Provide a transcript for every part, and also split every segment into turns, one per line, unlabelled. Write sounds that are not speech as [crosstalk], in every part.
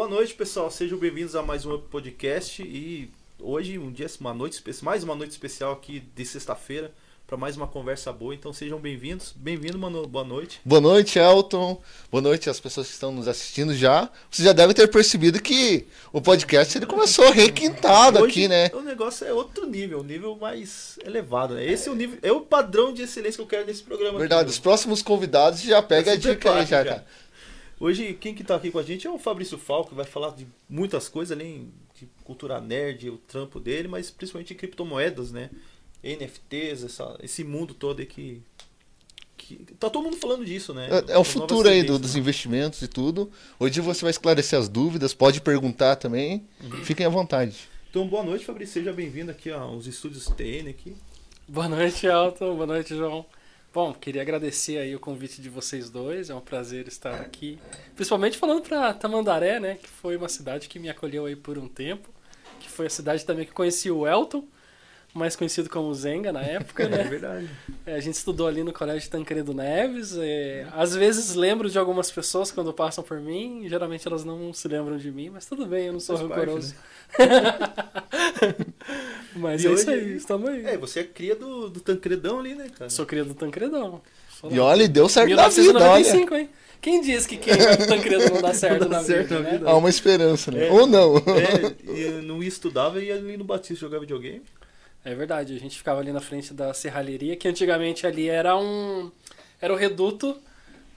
Boa noite, pessoal. Sejam bem-vindos a mais um podcast e hoje um dia, uma noite especial, mais uma noite especial aqui de sexta-feira para mais uma conversa boa. Então sejam bem-vindos. Bem-vindo, mano. Boa noite.
Boa noite, Elton. Boa noite às pessoas que estão nos assistindo já. Vocês já devem ter percebido que o podcast ele começou requintado
Hoje,
aqui, né?
O negócio é outro nível, um nível mais elevado, né? Esse é o nível, é o padrão de excelência que eu quero nesse programa.
Verdade,
aqui,
os próximos convidados já pega a dica aí já,
já.
cara.
Hoje, quem que tá aqui com a gente é o Fabrício Falco, que vai falar de muitas coisas, além de cultura nerd, o trampo dele, mas principalmente criptomoedas, né? NFTs, essa, esse mundo todo aí que, que. Tá todo mundo falando disso, né?
É, é o futuro aí do- dos
né?
investimentos e tudo. Hoje você vai esclarecer as dúvidas, pode perguntar também.
Uhum.
Fiquem à vontade.
Então, boa noite, Fabrício. Seja bem-vindo aqui aos estúdios TN aqui.
Boa noite, Elton. Boa noite, João. Bom, queria agradecer aí o convite de vocês dois. É um prazer estar aqui. Principalmente falando para Tamandaré, né? Que foi uma cidade que me acolheu aí por um tempo. Que foi a cidade também que conheci o Elton, mais conhecido como Zenga na época, [laughs]
É
né?
verdade.
É, a gente estudou ali no Colégio Tancredo Neves. é, às vezes lembro de algumas pessoas quando passam por mim. Geralmente elas não se lembram de mim, mas tudo bem, eu não sou
Faz parte,
rancoroso. [laughs] mas
E
é
hoje-
isso aí, estamos aí.
É, você é cria do, do Tancredão ali, né, cara?
Sou cria do Tancredão.
E olha, deu certo na vida, olha.
1995, hein? Quem diz que quem vai pro Tancredo não dá certo [laughs]
Não dá
na
certo
vida,
na
né?
vida.
Há uma esperança, né?
É.
Ou não.
É, e eu não estudava e ia ali no Batista jogar videogame.
É verdade, a gente ficava ali na frente da serralheria, que antigamente ali era um... Era o reduto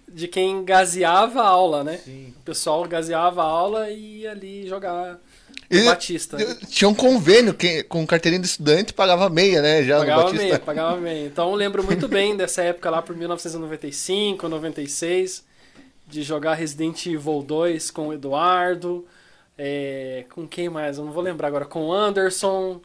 de quem gaseava a aula, né?
Sim.
O pessoal gaseava a aula e ia ali jogar
E-
no Batista.
Tinha um convênio que, com carteirinha de estudante pagava meia, né? Já no
Pagava
Batista.
meia, pagava meia. Então eu lembro muito bem dessa época lá por 1995, 96, de jogar Resident Evil 2 com o Eduardo, é, com quem mais? Eu não vou lembrar agora. Com o Anderson,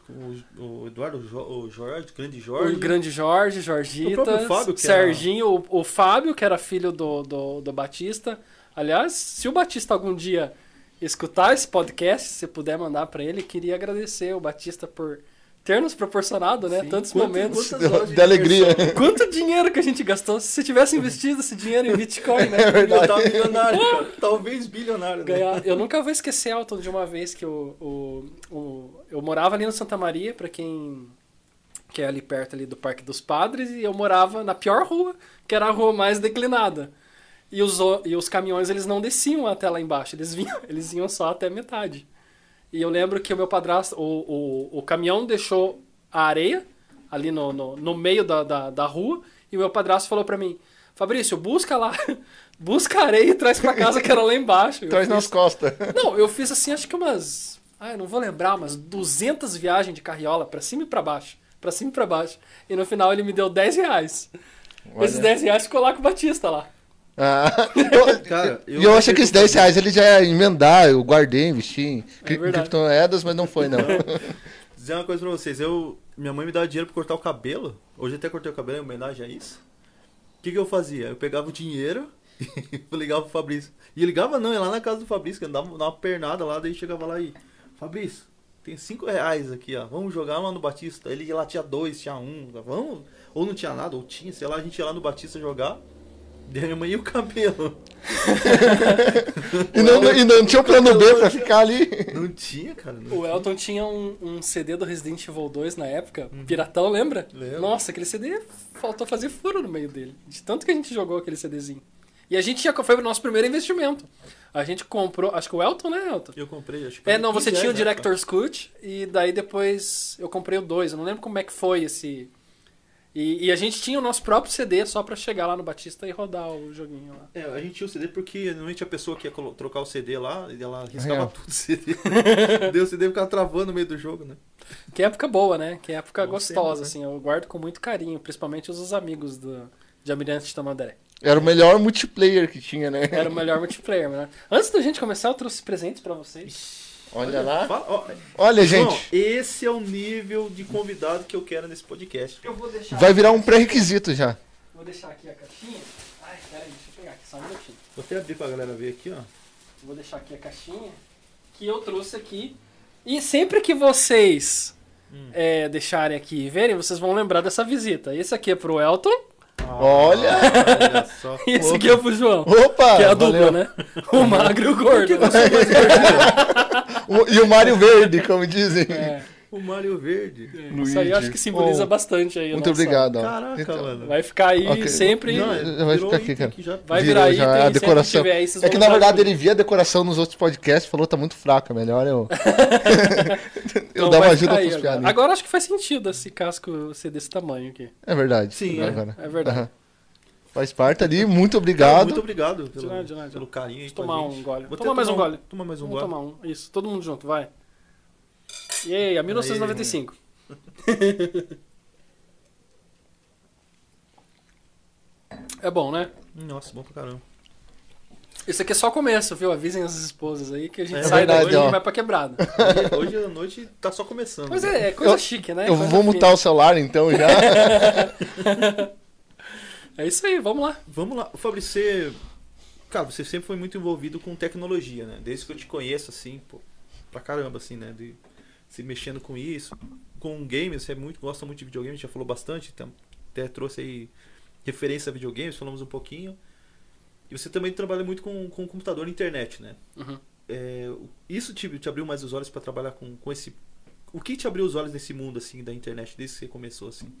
O, o Eduardo, Jo- o Jorge, o grande Jorge.
o grande Jorge,
O
Jorgita,
próprio Fábio, que era-
Serginho, o, o Fábio, que era filho do, do, do Batista. Aliás, se o Batista algum dia escutar esse podcast, se puder mandar pra ele, queria agradecer o Batista por ter nos proporcionado, né,
Sim.
tantos
Quanto-
momentos.
horas
De alegria.
diversão.
Quanto dinheiro que a gente gastou se você tivesse investido esse dinheiro em Bitcoin, né? [laughs]
É.
Eu tava milionário, cara. [laughs] Talvez bilionário. Né?
Ganhar. Eu nunca vou esquecer, Elton, de uma vez que o, o, o- eu morava ali no Santa Maria, pra quem que é ali perto ali do Parque dos Padres, e eu morava na pior rua, que era a rua mais declinada. E os, e os caminhões, eles não desciam até lá embaixo, eles vinham, [laughs] eles iam só até metade. E eu lembro que o meu padrasto, o, o, o caminhão deixou a areia ali no, no, no meio da, da, da rua, e o meu padrasto falou pra mim, Fabrício, busca lá, [laughs] busca a areia e traz pra casa que era lá embaixo.
Traz nas costas. [laughs]
não, eu fiz assim, acho que umas. Ah, não vou lembrar, umas 200 viagens de carriola pra cima e pra baixo. Pra cima e pra baixo. E no final ele me deu 10 reais.
Olha.
Esses 10 reais ficou lá com o Batista lá.
Ah, eu, [laughs]
Cara,
e eu achei que esses 10 reais ele já ia emendar, eu guardei, investi em
É
criptomoedas, mas não foi não. [laughs]
dizer uma coisa pra vocês. Eu, minha mãe me dava dinheiro pra cortar o cabelo. Hoje eu até cortei o cabelo em homenagem a isso. O que, que eu fazia? Eu pegava o dinheiro [laughs] e ligava pro Fabrício. E ligava não, ia lá na casa do Fabrício, que andava dava uma pernada lá, daí chegava lá e. Fabrício, tem 5 reais aqui, ó. Vamos jogar lá no Batista. Ele lá tinha dois, tinha um. Vamos. Ou não tinha nada, ou tinha, sei lá, a gente ia lá no Batista jogar. Mãe ia o cabelo. [laughs]
E não, e não tinha um plano B pra ficar ali.
Não tinha, cara. Não
O
tinha.
Elton tinha um, um CD do Resident Evil 2 na época, Piratão, lembra?
Lembro.
Nossa, aquele CD faltou fazer furo no meio dele. De tanto que a gente jogou aquele CDzinho. E a gente já foi o nosso primeiro investimento. A gente comprou, acho que o Elton, né, Elton?
Eu comprei, acho que
É, não, você
15
tinha o Director's Cut e daí depois eu comprei o 2. Eu não lembro como é que foi esse. E, e a gente tinha o nosso próprio CD só pra chegar lá no Batista e rodar o joguinho lá.
É, a gente tinha o CD porque normalmente a pessoa que ia trocar o CD lá, e ela riscava
Real.
tudo o CD. [laughs] Deu o CD ficava travando no meio do jogo, né?
Que época boa, né? Que época
Bons
gostosa,
tempos, né?
assim. Eu guardo com muito carinho, principalmente os amigos do, de Almirante de Tamandaré.
Era o melhor multiplayer que tinha, né?
Era o melhor multiplayer, né? Antes da gente começar, eu trouxe presentes pra vocês.
Olha lá.
Fala- ó,
Olha,
João,
gente,
esse é o nível de convidado que eu quero nesse podcast.
Eu vou deixar.
vai virar um pré-requisito já.
Vou deixar aqui a caixinha. Ai, peraí, deixa eu pegar aqui só um minutinho.
Vou até abrir pra galera ver aqui, ó.
Vou deixar aqui a caixinha que eu trouxe aqui. E sempre que vocês
Hum.
é, deixarem aqui e verem, vocês vão lembrar dessa visita. Esse aqui é pro Elton.
Olha!
Olha só.
E [laughs] esse aqui é pro João.
Opa!
Que é a
valeu.
dupla, né? O magro e o [laughs] gordo.
O- E o Mário Verde, como dizem.
É,
O Mário Verde.
Luigi.
isso aí eu acho que simboliza
Oh,
bastante aí.
Muito
nossa-
obrigado. ó.
Caraca,
Então,
mano.
Vai ficar aí
Ok.
sempre.
Não,
vai ficar aqui, cara.
que já-
Vai virar
já
item,
a decoração.
tiver aí,
É que na verdade
junto.
ele via a decoração nos outros podcasts falou tá muito fraca, melhor eu. [laughs] eu
Então
dava ajuda
aí
pros
agora.
pianinhos.
Agora acho que faz sentido esse casco ser desse tamanho aqui.
É verdade.
Sim,
agora.
É verdade.
Aham. Faz parte ali, muito obrigado.
muito obrigado pelo,
nada, de nada.
pelo carinho aí
tomar um gole.
Vou
Toma
até
mais um
tomar
gole.
Toma mais um
Vamos
gole.
tomar um. Isso, todo mundo junto, vai. E aí, a 1995. [laughs] é bom, né?
Nossa, bom pra caramba.
Isso aqui é só o começo, viu? Avisem as esposas aí que a gente
É
sai
verdade,
daqui
ó.
e vai pra quebrada.
Hoje, hoje a noite tá só começando.
Mas
né?
é, é coisa
Eu-
chique, né?
Eu
Coisa
vou
fina.
mutar o celular então já. [laughs]
É isso aí, vamos lá.
Vamos lá. Fabrício, você... Cara, você sempre foi muito envolvido com tecnologia, né? Desde que eu te conheço, assim, pô, pra caramba, assim, né? De se mexendo com isso. Com games, você é muito, gosta muito de videogame, a já falou bastante, então, até trouxe aí referência a videogames, falamos um pouquinho. E você também trabalha muito com, com computador e internet, né?
Uhum.
É, isso te, te abriu mais os olhos pra trabalhar com, com esse... O que te abriu os olhos nesse mundo, assim, da internet, desde que você começou, assim?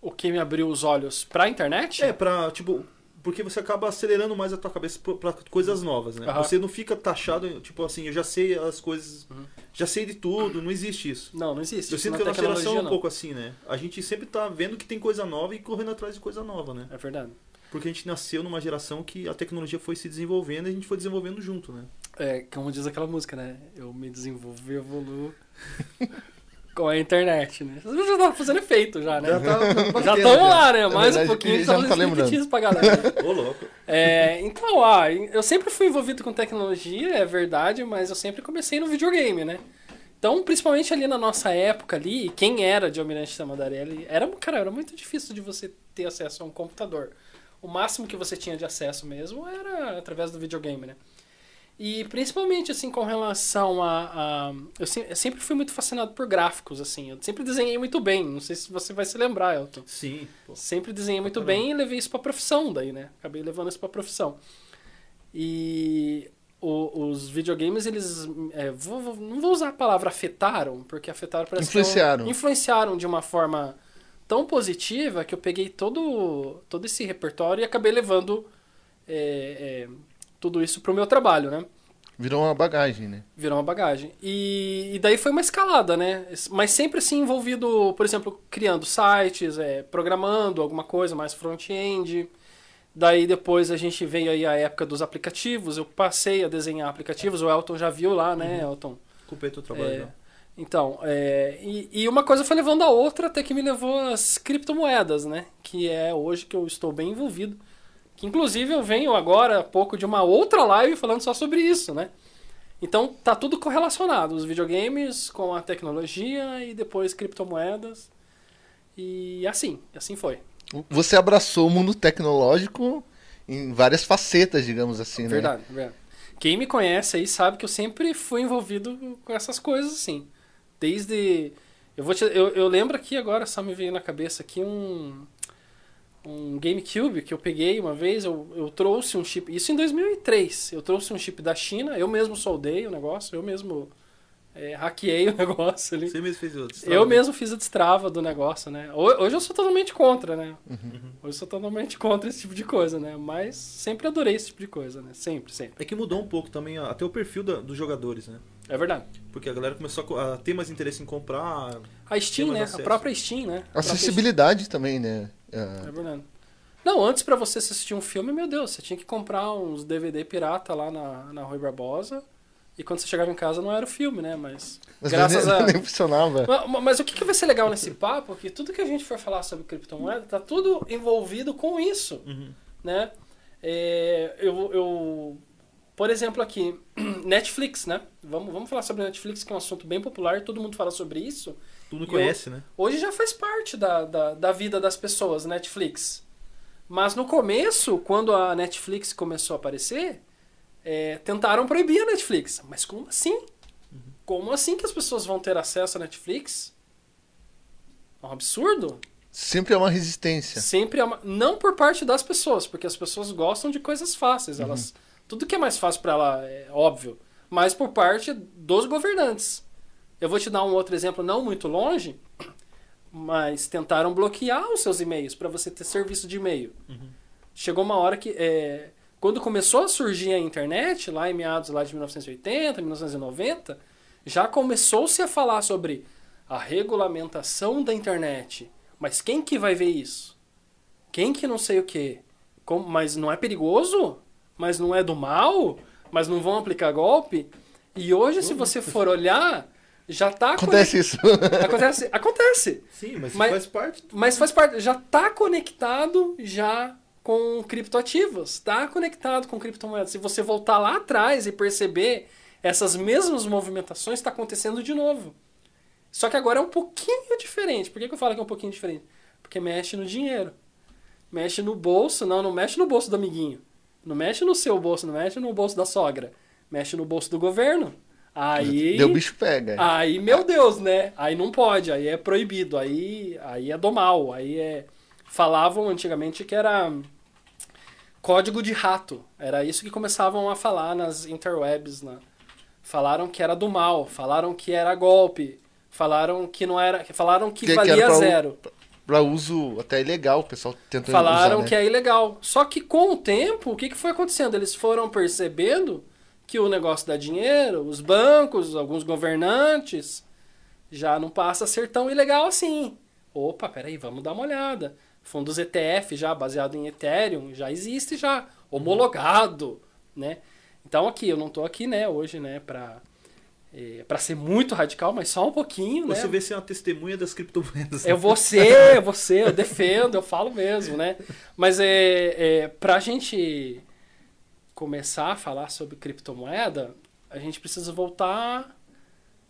O que me abriu os olhos pra internet?
É, pra, tipo, porque você acaba acelerando mais a tua cabeça pra coisas novas, né?
Aham.
Você não fica taxado, tipo assim, eu já sei as coisas,
Uhum.
já sei de tudo, não existe isso.
Não, não existe.
Eu sinto que a nossa geração é um pouco assim, né? A gente sempre tá vendo que tem coisa nova e correndo atrás de coisa nova, né?
É verdade.
Porque a gente nasceu numa geração que a tecnologia foi se desenvolvendo e a gente foi desenvolvendo junto, né?
É, como diz aquela música, né? Eu me desenvolvo e evoluo [laughs] com a internet, né? Vocês já estavam fazendo efeito já, né?
Já tá
estamos lá, né? Mais um pouquinho
já não tá lembrando.
isso pra galera.
Ô, louco.
É, então, ah, eu sempre fui envolvido com tecnologia, é verdade, mas eu sempre comecei no videogame, né? Então, principalmente ali na nossa época ali, quem era de Almirante Tamandarelli, era, cara, era muito difícil de você ter acesso a um computador. O máximo que você tinha de acesso mesmo era através do videogame, né? E principalmente, assim, com relação a... a- eu, se- eu sempre fui muito fascinado por gráficos, assim. Eu sempre desenhei muito bem. Não sei se você vai se lembrar, Elton.
Sim. pô.
Sempre desenhei muito
caramba.
bem e levei isso pra profissão daí, né? Acabei levando isso pra profissão. E o- os videogames, eles. é, vou- vou- não vou usar a palavra afetaram, porque afetaram parece que é um-
Influenciaram.
influenciaram de uma forma tão positiva que eu peguei todo, todo esse repertório e acabei levando é, é, tudo isso pro meu trabalho, né?
Virou uma bagagem, né?
Virou uma bagagem. E, e daí foi uma escalada, né? Mas sempre assim envolvido, por exemplo, criando sites, é, programando alguma coisa mais front-end. Daí depois a gente veio aí a época dos aplicativos. Eu passei a desenhar aplicativos. O Elton já viu lá, né, Elton?
Culpei teu trabalho.
É,
não.
então, é, e, e uma coisa foi levando a outra até que me levou às criptomoedas, né? Que é hoje que eu estou bem envolvido. Que inclusive eu venho agora há pouco de uma outra live falando só sobre isso, né? Então tá tudo correlacionado, os videogames com a tecnologia e depois criptomoedas. E assim, assim foi.
Você abraçou o mundo tecnológico em várias facetas, digamos assim, né?
Verdade, verdade. Quem me conhece aí sabe que eu sempre fui envolvido com essas coisas assim. Desde. Eu, vou te... eu, eu lembro aqui agora, só me veio na cabeça aqui um. Um GameCube que eu peguei uma vez, eu, eu trouxe um chip. Isso em 2003. Eu trouxe um chip da China, eu mesmo soldei o negócio, eu mesmo é, hackeei [laughs] o negócio ali.
Você mesmo fez outro.
Eu mesmo fiz a destrava do negócio, né? Ho- Hoje eu sou totalmente contra, né?
Uhum.
Hoje eu sou totalmente contra esse tipo de coisa, né? Mas sempre adorei esse tipo de coisa, né? Sempre, sempre.
É que mudou um pouco também até o perfil da- dos jogadores, né?
É verdade.
Porque a galera começou a ter mais interesse em comprar.
A Steam, né?
acesso.
A própria Steam, né? A
Acessibilidade também, né? É,
É verdade. Não, antes pra você assistir um filme, meu Deus, você tinha que comprar uns DVD pirata lá na, na Rui Barbosa. E quando você chegava em casa não era o filme, né? Mas.
Mas
graças [laughs]
nem,
a.
nem funcionava.
Ma- Mas, o que, que vai ser legal nesse papo? Que tudo que a gente for falar sobre criptomoeda tá tudo envolvido com isso.
Uhum.
né? É, eu, eu, por exemplo, aqui, [clears throat] Netflix, né? Vamos, vamos falar sobre Netflix, que é um assunto bem popular, todo mundo fala sobre isso.
Não
E
conhece, né?
Hoje já faz parte da, da, da vida das pessoas, Netflix. Mas no começo, quando a Netflix começou a aparecer, é, tentaram proibir a Netflix. Mas como assim? Como assim que as pessoas vão ter acesso à Netflix? É um absurdo.
Sempre é uma resistência.
Sempre é uma... Não por parte das pessoas, porque as pessoas gostam de coisas fáceis. Elas... Tudo que é mais fácil para ela é óbvio. Mas por parte dos governantes. Eu vou te dar um outro exemplo não muito longe, mas tentaram bloquear os seus e-mails para você ter serviço de e-mail. Chegou uma hora que... é, Quando começou a surgir a internet, lá em meados lá de 1980, 1990, já começou-se a falar sobre a regulamentação da internet. Mas quem que vai ver isso? Quem que não sei o quê? Como- mas não é perigoso? Mas não é do mal? Mas não vão aplicar golpe? E hoje, se você for olhar, já tá...
Acontece isso. [laughs]
Acontece. Acontece.
Sim, mas,
Mas-
faz parte.
Mas faz parte, já está conectado já com criptoativos, está conectado com criptomoedas. Se você voltar lá atrás e perceber essas mesmas movimentações, está acontecendo de novo. Só que agora é um pouquinho diferente. Por que, que eu falo que é um pouquinho diferente? Porque mexe no dinheiro. Mexe no bolso, não, não mexe no bolso do amiguinho. Não mexe no seu bolso, não mexe no bolso da sogra. Mexe no bolso do governo. Aí.
Deu bicho pega.
Aí, meu Deus, né? Aí não pode, aí é proibido, aí, aí é do mal, aí é. Falavam antigamente que era código de rato. Era isso que começavam a falar nas interwebs. Né? Falaram que era do mal, falaram que era golpe, falaram que não era. Falaram que,
Que- que
valia
era pra
zero.
Pra uso até ilegal, o pessoal tentou
Falaram
usar, né?
que é ilegal. Só que com o tempo, o que, que foi acontecendo? Eles foram percebendo que o negócio dá dinheiro, os bancos, alguns governantes, já não passa a ser tão ilegal assim. Opa, peraí, vamos dar uma olhada. Fundos ETF já baseado em Ethereum já existe já, homologado, né? Então aqui, eu não tô aqui, né, hoje, né, pra, eh, pra ser muito radical, mas só um pouquinho, né?
Você vê ser uma testemunha das criptomoedas.
Ser, eu vou ser, eu defendo, eu falo mesmo, né? Mas é, é pra gente começar a falar sobre criptomoeda, a gente precisa voltar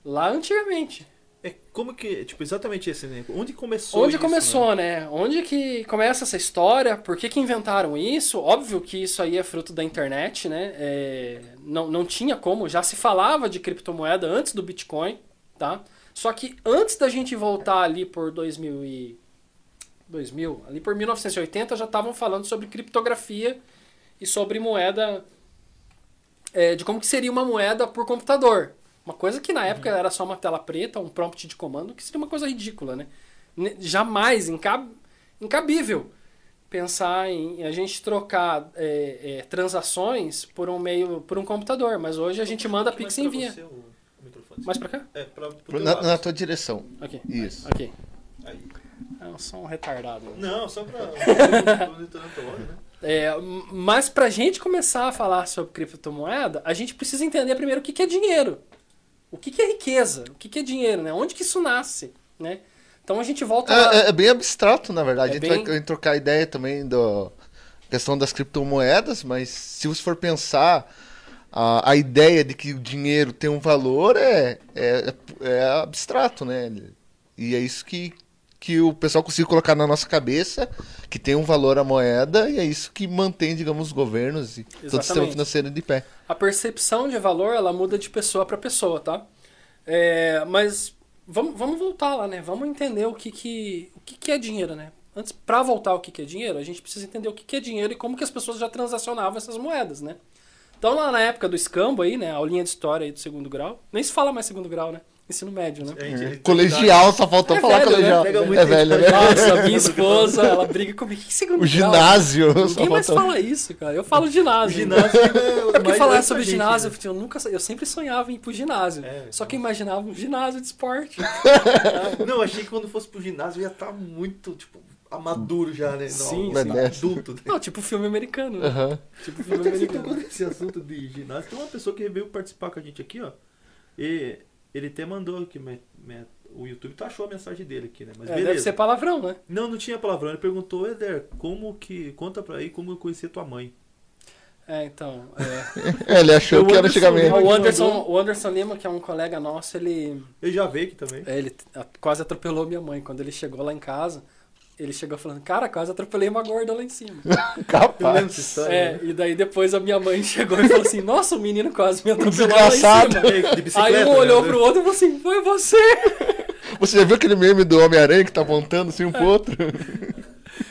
lá antigamente.
É como que, tipo, exatamente esse exemplo. Onde começou
Onde
isso,
começou,
né?
né? Onde que começa essa história? Por que, que inventaram isso? Óbvio que isso aí é fruto da internet, né? É, não, não tinha como, já se falava de criptomoeda antes do Bitcoin, tá? Só que antes da gente voltar ali por 2000 e 2000, ali por 1980 já estavam falando sobre criptografia e sobre moeda é, de como que seria uma moeda por computador. Uma coisa que na época era só uma tela preta, um prompt de comando, que seria uma coisa ridícula, né? Jamais, incab... incabível, pensar em a gente trocar é, é, transações por um meio, por um computador. Mas hoje a gente manda Pix e envia.
você o- o microfone.
Mais pra cá?
É, pra,
Na, na tua direção.
Aqui.
Isso.
Aqui.
Aí.
É um som retardado. né?
Não, só [laughs] né?
É, mas pra gente começar a falar sobre criptomoeda, a gente precisa entender primeiro o que, que é dinheiro. O que, que é riqueza? O que, que é dinheiro, né? Onde que isso nasce, né? Então a gente volta lá.
É, é- é bem abstrato, na verdade.
É
a gente vai-
bem-
vai trocar ideia também da questão das criptomoedas, mas se você for pensar, a, a ideia de que o dinheiro tem um valor é, é, é abstrato, né? E é isso que, que o pessoal conseguiu colocar na nossa cabeça, que tem um valor a moeda, e é isso que mantém, digamos, os governos e todo o sistema
Exatamente.
financeiro de pé.
A percepção de valor, ela muda de pessoa para pessoa, tá? É, mas vamos, vamos voltar lá, né? Vamos entender o que que, o que, que é dinheiro, né? Antes, para voltar ao que, que é dinheiro, a gente precisa entender o que, que é dinheiro e como que as pessoas já transacionavam essas moedas, né? Então, lá na época do escambo aí, né? A aulinha de história aí do segundo grau. Nem se fala mais segundo grau, né? Ensino médio, né?
A gente-
Colegial, só faltou
É
falar
velho, né?
colegial.
Pega muito
É velho, né?
Nossa, minha esposa, ela briga comigo. Que segundo
O ginásio.
Ninguém mais
faltou-
fala isso, cara. Eu falo ginásio.
O ginásio ainda
É porque falar sobre
gente,
ginásio,
né?
eu, nunca, eu sempre sonhava em ir pro ginásio.
É,
só que eu imaginava um ginásio de esporte. [laughs]
Não, achei que quando fosse pro ginásio ia estar muito, tipo, amaduro já, né?
Sim,
Não,
sim.
adulto. Né?
Não, tipo filme americano. Né?
Aham.
Tipo filme americano.
nesse assunto de ginásio. Tem uma pessoa que veio participar com a gente aqui, ó. E ele até mandou aqui, me- me- o YouTube taxou a mensagem dele aqui, né? Mas
É, deve
beleza.
ser palavrão, né?
Não, não tinha palavrão. Ele perguntou, Eder, como que. Conta pra aí como eu conheci a tua mãe.
É, então. É. [laughs]
Ele achou
O
que era
Anderson
antigamente.
Lima
o,
que
Anderson,
mandou.
o Anderson Lima, que é um colega nosso, ele,
Ele já veio aqui também.
é, ele quase atropelou minha mãe. Quando ele chegou lá em casa, ele chegou falando, cara, quase atropelei uma gorda lá em cima. [laughs]
Capaz.
É,
né?
e daí depois a minha mãe [laughs] chegou e falou assim, nossa, o menino quase me atropelou lá em
Desgraçado.
cima.
É,
Aí um olhou
né?
pro outro e falou assim, foi você. [laughs]
Você já viu aquele meme do Homem-Aranha que tá apontando assim um pro outro?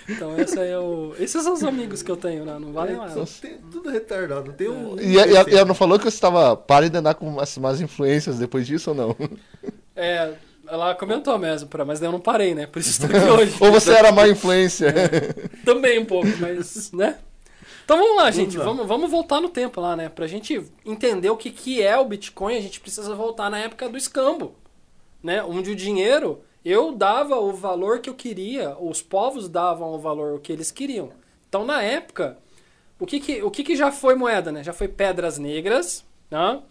Então esse aí é o... esses são os amigos que eu tenho, né? Não valem nada.
Tem tudo retardado. Tem um.
E, a- e e ela não falou que você tava para de andar com umas, umas influências depois disso ou não?
É, ela comentou mesmo, pra- mas daí eu não parei, né? Por isso estou aqui [laughs] hoje.
Ou você era má influência?
Também um pouco, mas, né? Então vamos lá, gente. Vamos, vamos voltar no tempo lá, né? Pra gente entender o que, que é o Bitcoin, a gente precisa voltar na época do escambo, né? Onde o dinheiro, eu dava o valor que eu queria, os povos davam o valor que eles queriam. Então, na época, o que que, o que, que já foi moeda, né? Já foi pedras negras, né?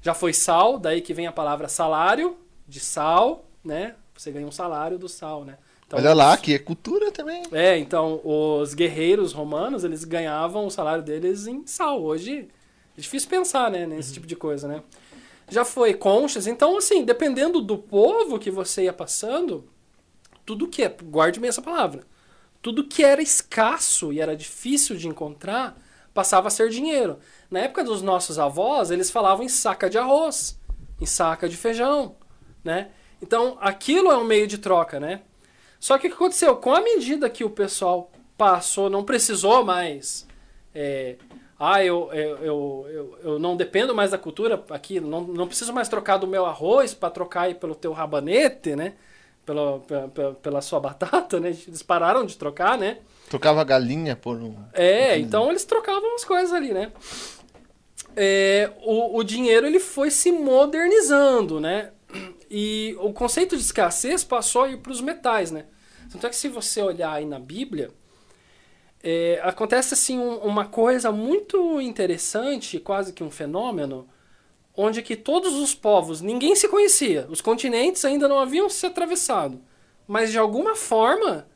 Já foi sal, daí que vem a palavra salário, de sal, né? Você ganha um salário do sal, né? Então,
Olha lá, que é cultura também.
é, então os guerreiros romanos, eles ganhavam o salário deles em sal. Hoje é difícil pensar, né, nesse tipo de coisa, né? Já foi conchas, então assim, dependendo do povo que você ia passando, tudo que é, guarde bem essa palavra, tudo que era escasso e era difícil de encontrar, passava a ser dinheiro. Na época dos nossos avós, eles falavam em saca de arroz, em saca de feijão, né? Então, aquilo é um meio de troca, né? Só que o que aconteceu? Com a medida que o pessoal passou, não precisou mais. é, ah, eu, eu, eu, eu, eu não dependo mais da cultura aqui, não, não preciso mais trocar do meu arroz para trocar aí pelo teu rabanete, né? Pela, pela, pela- sua batata, né? Eles pararam de trocar, né?
Trocava galinha por um.
É, então eles trocavam as coisas ali, né? É, o, o dinheiro ele foi se modernizando, né? E o conceito de escassez passou a ir para os metais, né? Tanto é que se você olhar aí na Bíblia, é, acontece assim um- uma coisa muito interessante, quase que um fenômeno, onde que todos os povos, ninguém se conhecia, os continentes ainda não haviam se atravessado, mas de alguma forma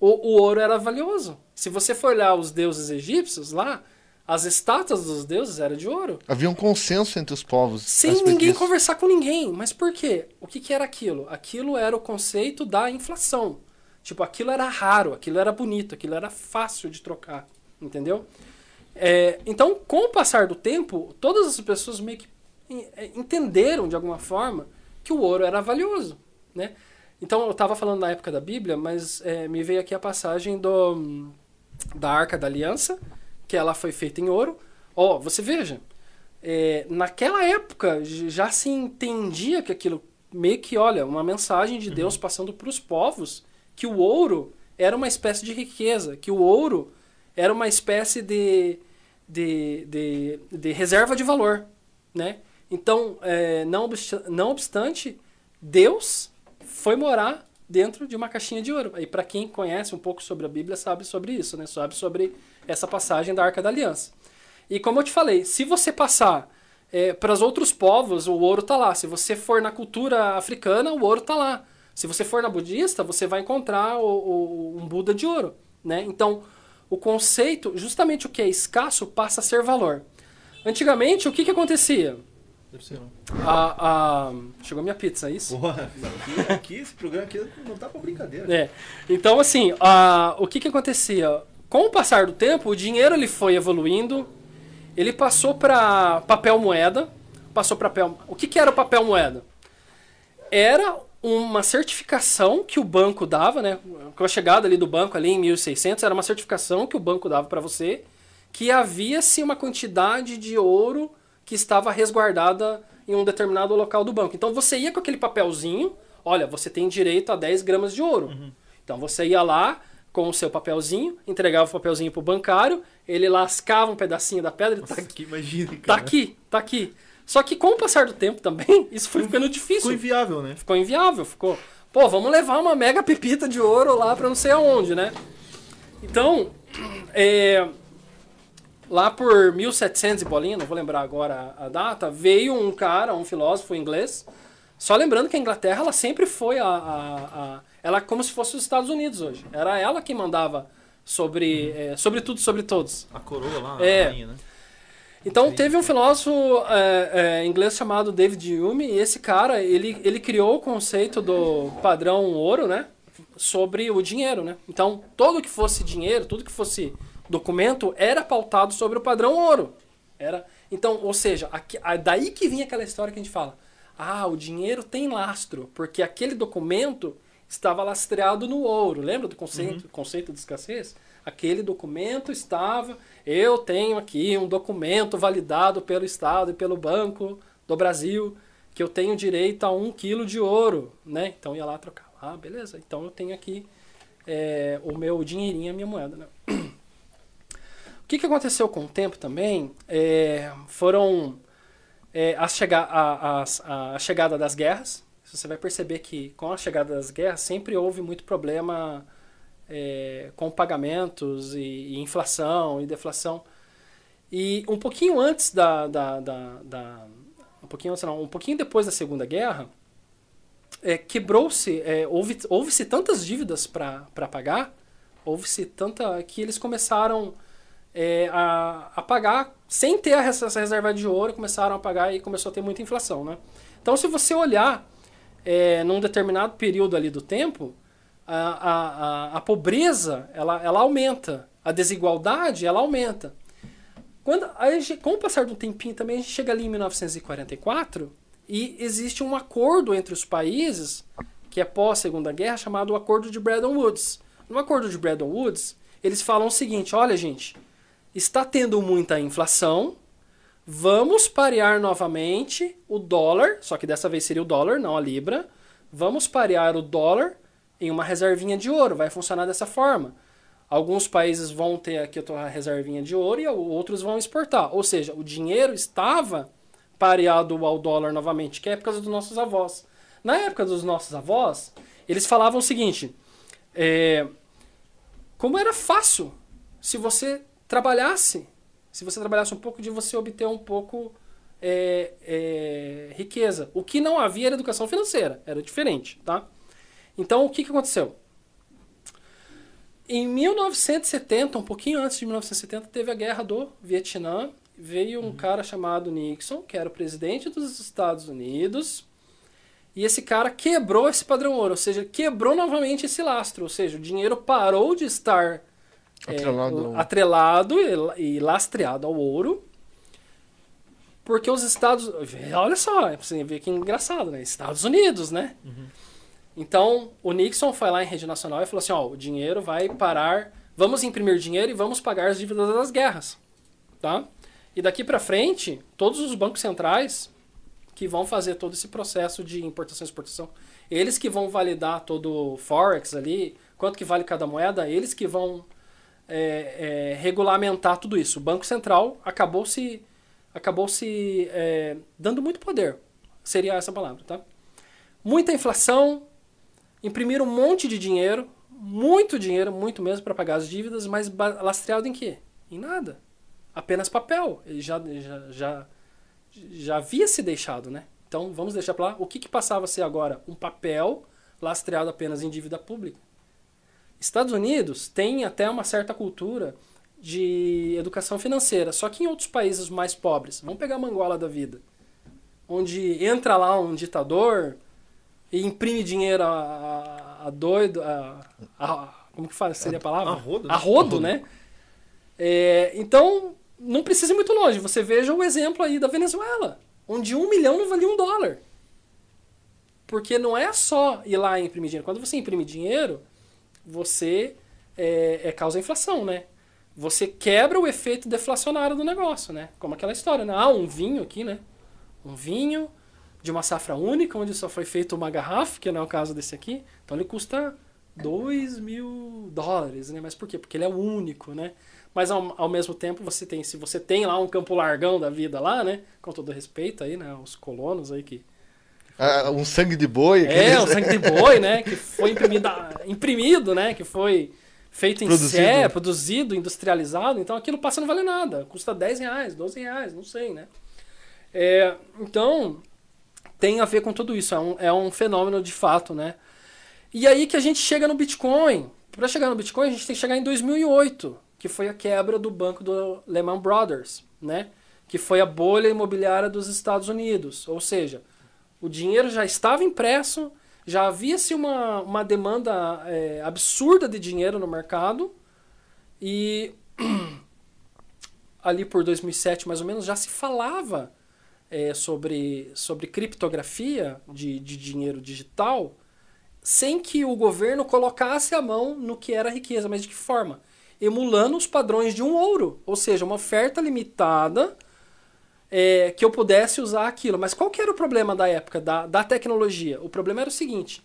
o, o ouro era valioso. Se você for olhar os deuses egípcios lá, as estátuas dos deuses eram de ouro.
Havia um consenso entre os povos.
Sem ninguém
disso.
conversar com ninguém. Mas por quê? O que, que era aquilo? Aquilo era o conceito da inflação. Tipo, aquilo era raro, aquilo era bonito, aquilo era fácil de trocar. Entendeu? É, então, com o passar do tempo, todas as pessoas meio que é, entenderam de alguma forma que o ouro era valioso, né? Então, eu estava falando na época da Bíblia, mas é, me veio aqui a passagem do, da Arca da Aliança, que ela foi feita em ouro. Ó, você veja, é, naquela época já se entendia que aquilo meio que, olha, uma mensagem de Deus passando para os povos que o ouro era uma espécie de riqueza, que o ouro era uma espécie de, de, de, de reserva de valor, né? Então, é, não, obsta- não obstante, Deus foi morar dentro de uma caixinha de ouro. E para quem conhece um pouco sobre a Bíblia sabe sobre isso, né? Sabe sobre essa passagem da Arca da Aliança. E como eu te falei, se você passar para os outros povos, o ouro tá lá. Se você for na cultura africana, o ouro tá lá. Se você for na budista, você vai encontrar o, o- um Buda de ouro, né? Então, o conceito, justamente o que é escasso, passa a ser valor. Antigamente, o que, que acontecia?
Deve ser.
A, a- Chegou minha pizza, é isso?
Porra, aqui, aqui, esse programa aqui não tá pra brincadeira.
É. Então, assim, a- o que, que acontecia? Com o passar do tempo, o dinheiro ele foi evoluindo, ele passou para papel moeda, passou para papel. O que, que era o papel moeda? Era uma certificação que o banco dava, né? Com a chegada ali do banco ali em 1600, era uma certificação que o banco dava para você que havia-se uma quantidade de ouro que estava resguardada em um determinado local do banco. Então você ia com aquele papelzinho, olha, você tem direito a 10 gramas de ouro. Então você ia lá com o seu papelzinho, entregava o papelzinho pro bancário, ele lascava um pedacinho da pedra e tá,
Nossa, imagina,
tá
cara.
aqui, tá aqui. Só que com o passar do tempo também, [laughs] isso foi ficando difícil
Ficou inviável, né?
ficou inviável, ficou. Pô, vamos levar uma mega pepita de ouro lá pra não sei aonde, né? Então, é, lá por 1700 e bolinha, não vou lembrar agora a, a data, veio um cara, um filósofo inglês. Só lembrando que a Inglaterra ela sempre foi a, a, a- ela é como se fosse os Estados Unidos hoje. Era ela que mandava sobre é, sobre tudo, sobre todos.
A coroa lá,
É.
a rainha, né?
Então teve um filósofo é, é, inglês chamado David Hume e esse cara ele, ele criou o conceito do padrão ouro, né? Sobre o dinheiro, né? Então todo que fosse dinheiro, tudo que fosse documento era pautado sobre o padrão ouro. Era então, ou seja, aqui- daí que vinha aquela história que a gente fala. Ah, o dinheiro tem lastro, porque aquele documento estava lastreado no ouro. Lembra do conceito, conceito de escassez? Aquele documento estava. Eu tenho aqui um documento validado pelo Estado e pelo Banco do Brasil que eu tenho direito a um quilo de ouro, né? Então ia lá trocar. Ah, beleza. Então eu tenho aqui é, o meu dinheirinho, a minha moeda, né? O que, que aconteceu com o tempo também é, foram é, a, chega a, a, a chegada das guerras. Você vai perceber que com a chegada das guerras sempre houve muito problema é, com pagamentos e, e, inflação e deflação. E um pouquinho antes da, da, da, da um pouquinho antes, não, um pouquinho depois da Segunda Guerra, é, quebrou-se, é, houve, houve-se tantas dívidas para pagar, houve-se tanta que eles começaram é, a, a pagar sem ter essa reserva de ouro, começaram a pagar e começou a ter muita inflação, né? Então, se você olhar é, num determinado período ali do tempo, a, a, a, pobreza ela, ela aumenta, a desigualdade ela aumenta. Quando, aí, com o passar do tempinho também, a gente chega ali em 1944 e existe um acordo entre os países, que é pós-segunda guerra, chamado Acordo de Bretton Woods. No Acordo de Bretton Woods, eles falam o seguinte, olha gente, está tendo muita inflação, vamos parear novamente o dólar, só que dessa vez seria o dólar, não a libra, vamos parear o dólar em uma reservinha de ouro, vai funcionar dessa forma. Alguns países vão ter aqui a reservinha de ouro e outros vão exportar. Ou seja, o dinheiro estava pareado ao dólar novamente, que é a época dos nossos avós. Na época dos nossos avós, eles falavam o seguinte: é, como era fácil se você trabalhasse, se você trabalhasse um pouco, de você obter um pouco é, é, riqueza. O que não havia era educação financeira, era diferente, tá? Então, o que, que aconteceu? Em 1970, um pouquinho antes de 1970, teve a guerra do Vietnã. Veio um uhum. cara chamado Nixon, que era o presidente dos Estados Unidos, e esse cara quebrou esse padrão ouro, ou seja, quebrou novamente esse lastro, ou seja, o dinheiro parou de estar
Atrelado,
é, atrelado e, e, lastreado ao ouro. Porque os Estados. Olha só, você vê que engraçado, né? Estados Unidos, né? Uhum. Então, o Nixon foi lá em rede nacional e falou assim: ó, o dinheiro vai parar. Vamos imprimir dinheiro e vamos pagar as dívidas das guerras. Tá? E daqui para frente, todos os bancos centrais que vão fazer todo esse processo de importação e exportação, eles que vão validar todo o Forex ali, quanto que vale cada moeda, eles que vão é, é, regulamentar tudo isso. O Banco Central acabou se, acabou se é, dando muito poder. Seria essa palavra, tá? Muita inflação, imprimir um monte de dinheiro, muito dinheiro, muito mesmo para pagar as dívidas, mas lastreado em quê? Em nada. Apenas papel. Ele já, já, já, já havia se deixado, né? Então vamos deixar para lá. O que, que passava a ser agora? Um papel lastreado apenas em dívida pública. Estados Unidos tem até uma certa cultura de educação financeira, só que em outros países mais pobres, vamos pegar a Angola da vida, onde entra lá um ditador e imprime dinheiro a, a, doido, a, a, como que fala, seria a palavra?
A rodo.
Né? A rodo, né? É, então, não precisa ir muito longe, você veja o exemplo aí da Venezuela, onde um milhão não valia um dólar. Porque não é só ir lá e imprimir dinheiro. Quando você imprime dinheiro, você é, é causa inflação, né? Você quebra o efeito deflacionário do negócio, né? Como aquela história, né? Ah, um vinho aqui, né? Um vinho de uma safra única, onde só foi feito uma garrafa, que não é o caso desse aqui. Então ele custa 2 mil dólares, né? Mas por quê? Porque ele é único, né? Mas ao, ao mesmo tempo você tem, se você tem lá um campo largão da vida lá, né? Com todo respeito aí, né? Os colonos aí que
ah, um sangue de boi?
É, um sangue de boi, né? Que foi imprimido, imprimido né? Que foi feito em produzido. sé, produzido, industrializado. Então aquilo passa a não valer nada. Custa 10 reais, 12 reais, não sei, né? É, então, tem a ver com tudo isso. É um, é um fenômeno de fato, né? E aí que a gente chega no Bitcoin. Para chegar no Bitcoin, a gente tem que chegar em 2008, que foi a quebra do banco do Lehman Brothers, né? Que foi a bolha imobiliária dos Estados Unidos. Ou seja, o dinheiro já estava impresso, já havia-se uma, uma demanda é, absurda de dinheiro no mercado e [clears throat] ali por 2007 mais ou menos já se falava é, sobre, sobre criptografia de, de dinheiro digital sem que o governo colocasse a mão no que era riqueza, mas de que forma? Emulando os padrões de um ouro, ou seja, uma oferta limitada é, que eu pudesse usar aquilo. Mas qual que era o problema da época, da, da tecnologia? O problema era o seguinte: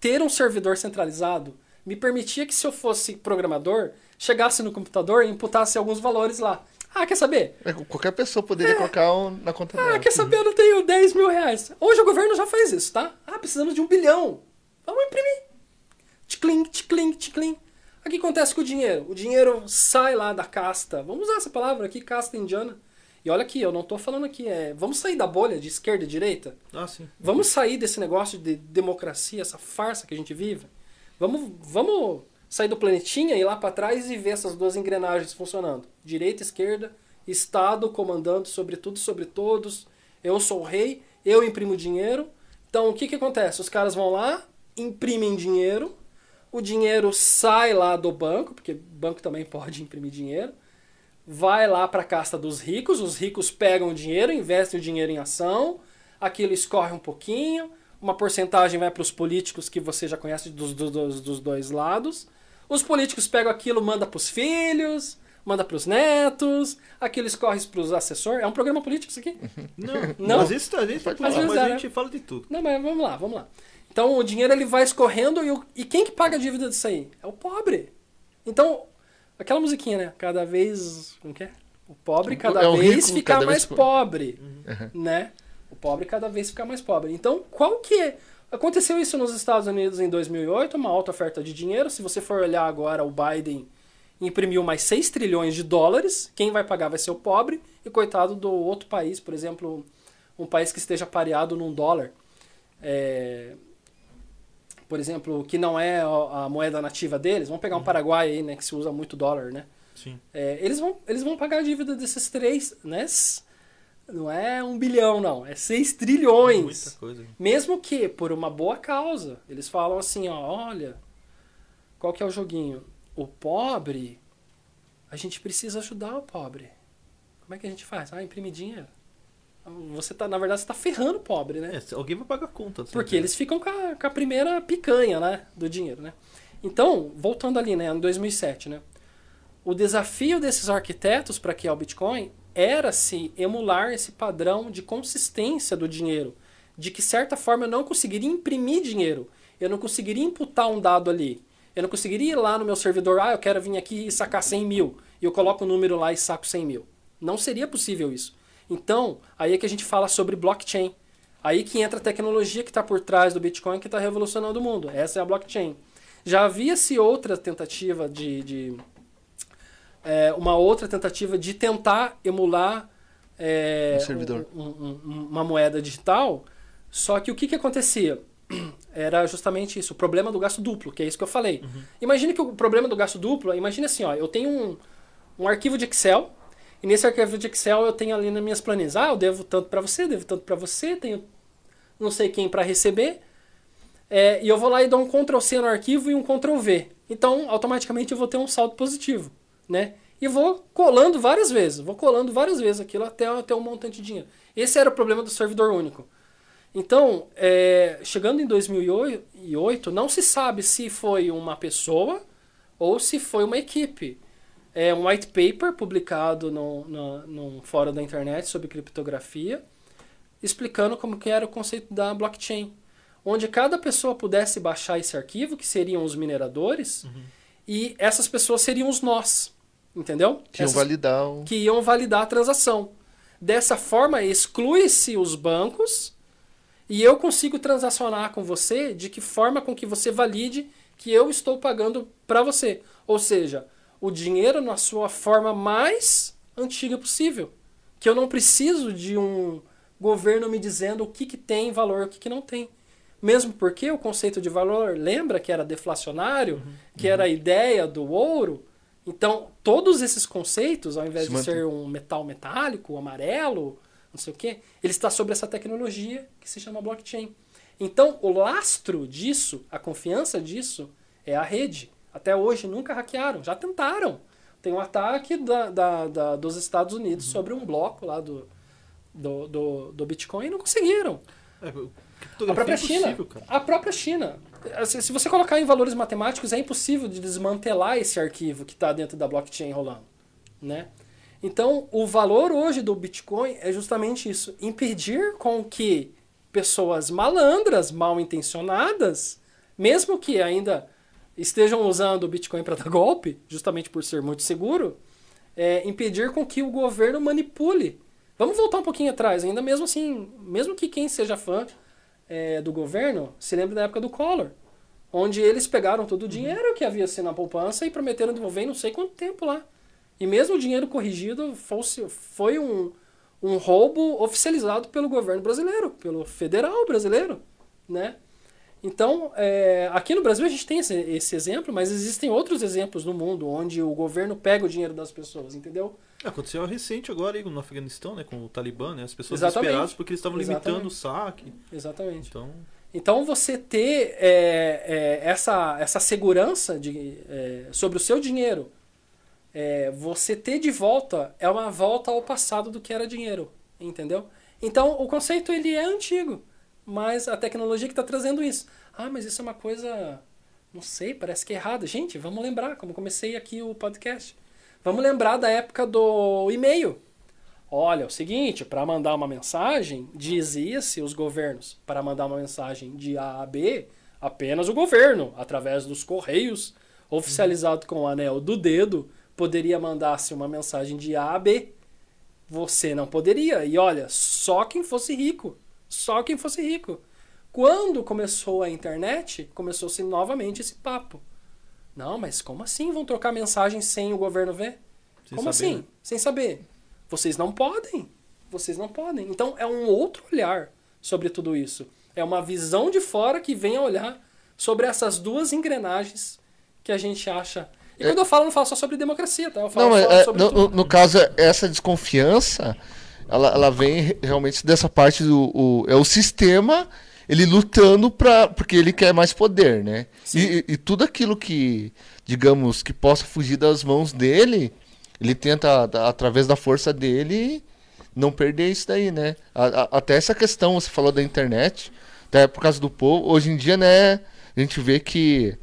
ter um servidor centralizado me permitia que, se eu fosse programador, chegasse no computador e imputasse alguns valores lá. Ah, quer saber?
É, Qualquer pessoa poderia colocar um na conta dela.
Ah, quer saber? Eu não tenho 10 mil reais. Hoje o governo já faz isso, tá? Ah, precisamos de um bilhão. Vamos imprimir. Ticlim, ticlim, ticlim. O que acontece com o dinheiro? O dinheiro sai lá da casta. Vamos usar essa palavra aqui, casta indiana. E olha aqui, eu não tô falando aqui, é. Vamos sair da bolha de esquerda e direita?
Ah, sim.
Vamos sair desse negócio de democracia, essa farsa que a gente vive? Vamos, vamos sair do planetinha e ir lá para trás e ver essas duas engrenagens funcionando. Direita, esquerda, Estado comandando sobre tudo e sobre todos. Eu sou o rei, eu imprimo dinheiro. Então o que, que acontece? Os caras vão lá, imprimem dinheiro, o dinheiro sai lá do banco, porque banco também [laughs] pode imprimir dinheiro, vai lá para a casta dos ricos, os ricos pegam o dinheiro, investem o dinheiro em ação, aquilo escorre um pouquinho, uma porcentagem vai para os políticos que você já conhece dos, dos, dos dois lados, os políticos pegam aquilo, manda para os filhos, manda para os netos, aquilo escorre para os assessores. É um programa político isso aqui?
Não,
Não.
Mas isso a gente,
Pode
mas
falar.
a gente fala de tudo.
Não, mas vamos lá, vamos lá. Então o dinheiro ele vai escorrendo e, o- e quem que paga a dívida disso aí? É o pobre. Então, aquela musiquinha, né? Cada vez. Como que é? O pobre cada
É o
vez fica
cada
mais
vez po-
pobre. Né? O pobre cada vez fica mais pobre. Então, qual que é. Aconteceu isso nos Estados Unidos em 2008, uma alta oferta de dinheiro. Se você for olhar agora, o Biden imprimiu mais 6 trilhões de dólares. Quem vai pagar vai ser o pobre. E coitado do outro país, por exemplo, um país que esteja pareado num dólar. É, por exemplo, que não é a moeda nativa deles. Vamos pegar um Paraguai aí, né, que se usa muito dólar, né?
Sim.
É, eles, vão, eles vão pagar a dívida desses três, né? Não é um bilhão, não. É 6 trilhões.
Muita coisa.
Mesmo que por uma boa causa. Eles falam assim, ó, olha, qual que é o joguinho? O pobre, a gente precisa ajudar o pobre. Como é que a gente faz? Ah, imprimir dinheiro. Você tá, na verdade, você tá ferrando o pobre, né?
É, alguém vai pagar a conta. sempre.
Porque eles ficam com a, com a primeira picanha, né, do dinheiro, né? Então, voltando ali, né, em 2007, né? O desafio desses arquitetos para criar o Bitcoin era se emular esse padrão de consistência do dinheiro, de que certa forma eu não conseguiria imprimir dinheiro, eu não conseguiria imputar um dado ali, eu não conseguiria ir lá no meu servidor, ah, eu quero vir aqui e sacar 100 mil, e eu coloco o número lá e saco 100 mil. Não seria possível isso. Então, aí é que a gente fala sobre blockchain. Aí que entra a tecnologia que está por trás do Bitcoin que está revolucionando o mundo. Essa é a blockchain. Já havia-se outra tentativa de. de é, uma outra tentativa de tentar emular é,
Um servidor.
um- um- um- uma moeda digital. Só que o que, que acontecia? [clears throat] Era justamente isso, o problema do gasto duplo, que é isso que eu falei. Imagine que o problema do gasto duplo, imagine assim, ó, eu tenho um, um arquivo de Excel, nesse arquivo de Excel eu tenho ali nas minhas planilhas, ah, eu devo tanto para você, devo tanto para você, tenho não sei quem para receber, é, e eu vou lá e dou um Ctrl C no arquivo e um Ctrl V. Então, automaticamente eu vou ter um saldo positivo, né? E vou colando várias vezes, vou colando várias vezes aquilo até ter um montante de dinheiro. Esse era o problema do servidor único. Então, é, chegando em 2008, não se sabe se foi uma pessoa ou se foi uma equipe. É um white paper publicado no, no, num fórum da internet sobre criptografia, explicando como que era o conceito da blockchain. Onde cada pessoa pudesse baixar esse arquivo, que seriam os mineradores, e essas pessoas seriam os nós. Entendeu?
Que iam
Essas-
validar o...
que iam validar a transação. Dessa forma, exclui-se os bancos e eu consigo transacionar com você de que forma com que você valide que eu estou pagando para você. Ou seja, o dinheiro na sua forma mais antiga possível. Que eu não preciso de um governo me dizendo o que, que tem valor e o que, que não tem. Mesmo porque o conceito de valor, lembra que era deflacionário, que era a ideia do ouro? Então, todos esses conceitos, ao invés
Se
de
mantém.
ser um metal metálico, amarelo, não sei o quê, ele está sobre essa tecnologia que se chama blockchain. Então, o lastro disso, a confiança disso, é a rede. Até hoje nunca hackearam, já tentaram. Tem um ataque da, da- da- dos Estados Unidos sobre um bloco lá do, do, do, do Bitcoin e não conseguiram.
É,
A
criptografia
própria
é
China.
cara.
A própria China. Se se você colocar em valores matemáticos, é impossível de desmantelar esse arquivo que está dentro da blockchain rolando. Né? Então, o valor hoje do Bitcoin é justamente isso: impedir com que pessoas malandras, mal intencionadas, mesmo que ainda estejam usando o Bitcoin para [laughs] dar golpe, justamente por ser muito seguro, é, impedir com que o governo manipule. Vamos voltar um pouquinho atrás, ainda mesmo assim, mesmo que quem seja fã é, do governo se lembre da época do Collor, onde eles pegaram todo o dinheiro que havia sido na poupança e prometeram devolver em não sei quanto tempo lá. E mesmo o dinheiro corrigido fosse, foi um, um roubo oficializado pelo governo brasileiro, pelo federal brasileiro, né? Então, é, aqui no Brasil a gente tem esse, esse exemplo, mas existem outros exemplos no mundo onde o governo pega o dinheiro das pessoas, entendeu?
Aconteceu recente agora aí no Afeganistão, né? Com o Talibã, né? As pessoas
Exatamente.
desesperadas porque eles estavam limitando o saque.
Exatamente.
Então,
Então você ter é, é, essa, essa segurança de, sobre o seu dinheiro, você ter de volta é uma volta ao passado do que era dinheiro, entendeu? Então o conceito ele é antigo, mas a tecnologia que está trazendo isso. Ah, mas isso é uma coisa, não sei, parece que é errada. Gente, vamos lembrar, como comecei aqui o podcast. Vamos lembrar da época do e-mail. Olha, é o seguinte, para mandar uma mensagem, dizia-se os governos, para mandar uma mensagem de A a B, apenas o governo, através dos correios, oficializado com o anel do dedo, poderia mandar-se uma mensagem de A a B. Você não poderia. E olha, só quem fosse rico. Só quem fosse rico. Quando começou a internet, começou-se novamente esse papo. Não, mas como assim vão trocar mensagem sem o governo ver?
Sem
como
saber,
assim?
né?
Sem saber. Vocês não podem. Vocês não podem. Então é um outro olhar sobre tudo isso. É uma visão de fora que vem a olhar sobre essas duas engrenagens que a gente acha. E quando eu falo, eu não falo só sobre democracia, tá? Eu falo
Não, mas
só
é,
sobre
no,
tudo.
no- no caso, essa desconfiança, ela, ela vem re- realmente dessa parte do. O, é o sistema, ele lutando pra, porque ele quer mais poder, né? E, e tudo aquilo que, digamos, que possa fugir das mãos dele, ele tenta, através da força dele, não perder isso daí, né? A- a- até essa questão, você falou da internet, até por causa do povo, hoje em dia, né, a gente vê que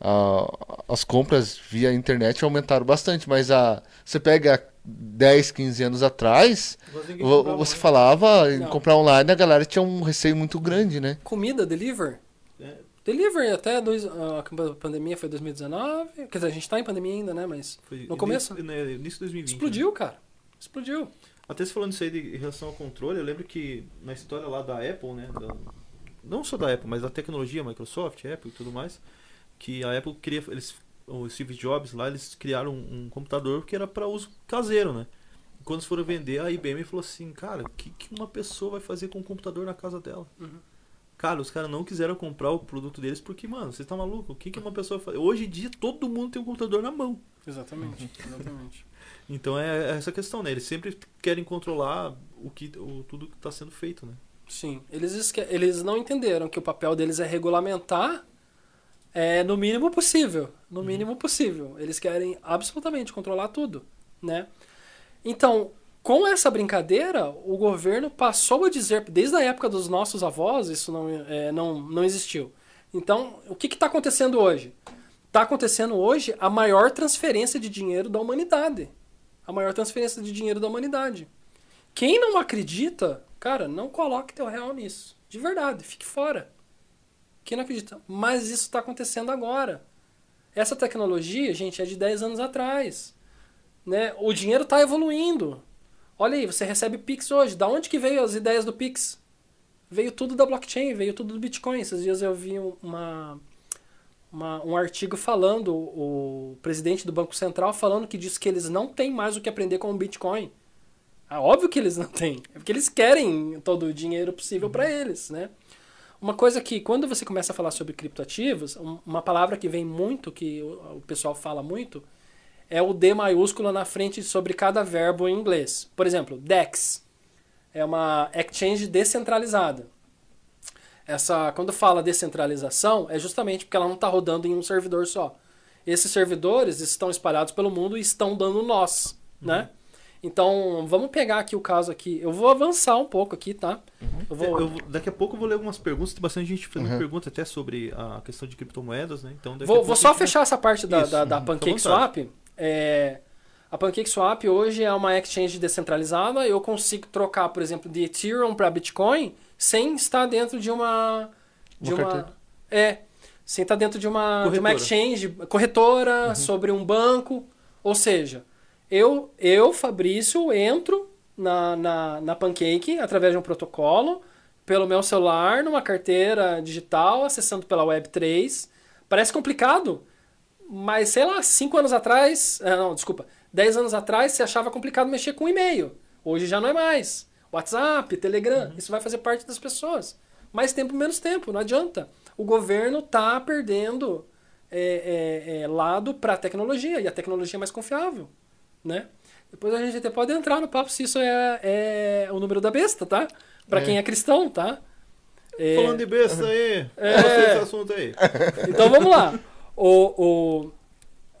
ah, as compras via internet aumentaram bastante, mas a, você pega 10, 15 anos atrás, você
né?
falava em
Não.
comprar online, a galera tinha um receio muito grande, né?
Comida, deliver.
É.
Delivery até dois, a pandemia foi 2019. Quer dizer, a gente tá em pandemia ainda, né? Mas
Foi
no começo
Início, né, início de 2020.
explodiu, cara. Explodiu.
Até se falando isso aí de, em relação ao controle, eu lembro que na história lá da Apple, né? da- não só da Apple, mas da tecnologia, Microsoft, Apple e tudo mais, que a Apple queria. Eles, o Steve Jobs lá, eles criaram um, um computador que era para uso caseiro, né? E quando eles foram vender, a IBM falou assim, cara, o que, que uma pessoa vai fazer com um computador na casa dela?
Uhum.
Cara, os caras não quiseram comprar o produto deles porque, mano, você tá maluco? O que, que uma pessoa faz? Hoje em dia todo mundo tem um computador na mão.
Exatamente, [laughs] exatamente.
Então é é essa questão, né? Eles sempre querem controlar o que, o, tudo que está sendo feito, né?
Sim, eles, eles não entenderam que o papel deles é regulamentar é, no mínimo possível. No mínimo possível. Eles querem absolutamente controlar tudo, né? Então, com essa brincadeira, o governo passou a dizer, desde a época dos nossos avós, isso não, é, não, não existiu. Então, o que está acontecendo hoje? Está acontecendo hoje a maior transferência de dinheiro da humanidade. A maior transferência de dinheiro da humanidade. Quem não acredita, cara, não coloque teu real nisso. De verdade, fique fora. Quem não acredita? Mas isso está acontecendo agora. Essa tecnologia, gente, é de 10 anos atrás. Né? O dinheiro está evoluindo. Olha aí, você recebe Pix hoje. Da onde que veio as ideias do Pix? Veio tudo da blockchain, veio tudo do Bitcoin. Esses dias eu vi um- uma, uma- um artigo falando, o presidente do Banco Central falando que diz que eles não têm mais o que aprender com o Bitcoin. Ah, óbvio que eles não têm. É porque eles querem todo o dinheiro possível para eles, né? Uma coisa que, quando você começa a falar sobre criptoativos, um- uma palavra que vem muito, que o, pessoal fala muito, é o D maiúsculo na frente sobre cada verbo em inglês. Por exemplo, DEX é uma exchange descentralizada. Essa, quando fala descentralização, é justamente porque ela não está rodando em um servidor só. Esses servidores estão espalhados pelo mundo e estão dando nós, né? Então, vamos pegar aqui o caso aqui. Eu vou avançar um pouco aqui, tá? Eu vou...
Eu- daqui a pouco eu vou ler algumas perguntas. Tem bastante gente fazendo
Uhum.
pergunta até sobre a questão de criptomoedas, né? Então, daqui a
Vou, vou
a
só
gente vai-
fechar essa parte da,
Isso,
da, da
uhum,
Pancake
fica à vontade.
Swap. É, a Pancake Swap hoje é uma exchange descentralizada. Eu consigo trocar, por exemplo, de Ethereum para Bitcoin sem estar dentro de uma. De
Uma
uma, é. Sem estar dentro de uma, de uma
Corretora.
exchange, corretora, sobre um banco. Ou seja, eu, eu Fabrício, entro na, na, na Pancake através de um protocolo, pelo meu celular, numa carteira digital, acessando pela Web3. Parece complicado, mas sei lá, cinco anos atrás, ah, não, desculpa, 10 anos atrás você achava complicado mexer com e-mail. Hoje já não é mais. WhatsApp, Telegram, isso vai fazer parte das pessoas. Mais tempo, menos tempo, não adianta. O governo tá perdendo é, é, é, lado para a tecnologia, e a tecnologia é mais confiável, né? Depois a gente até pode entrar no papo se isso é, é o número da besta, tá? Para
É.
quem é cristão, tá? É,
Falando de besta aí.
É.
Desse assunto aí. [laughs]
então vamos lá. O, o,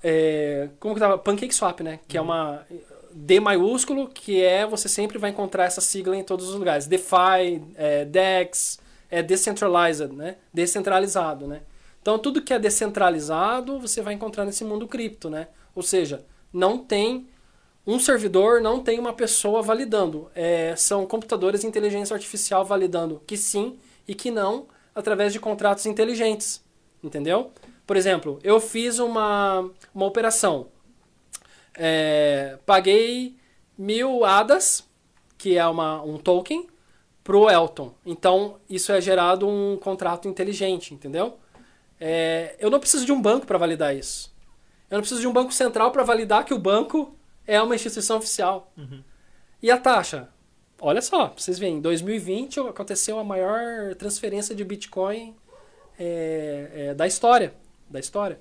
é, como que tava? Pancake Swap, né? Que é
Uhum.
uma D maiúsculo, que é você sempre vai encontrar essa sigla em todos os lugares. DeFi, é, DEX, é decentralized, né? Descentralizado, né? Então tudo que é descentralizado você vai encontrar nesse mundo cripto, né? Ou seja, não tem um servidor, não tem uma pessoa validando. É, são computadores de inteligência artificial validando que sim e que não através de contratos inteligentes. Entendeu? Por exemplo, eu fiz uma, uma operação. É, paguei mil ADAS, que é uma, um token, pro Elton. Então, isso é gerado um contrato inteligente, entendeu? É, eu não preciso de um banco para validar isso. Eu não preciso de um banco central para validar que o banco é uma instituição oficial. E a taxa? Olha só, vocês verem, em 2020 aconteceu a maior transferência de Bitcoin é, é, da história. Da história.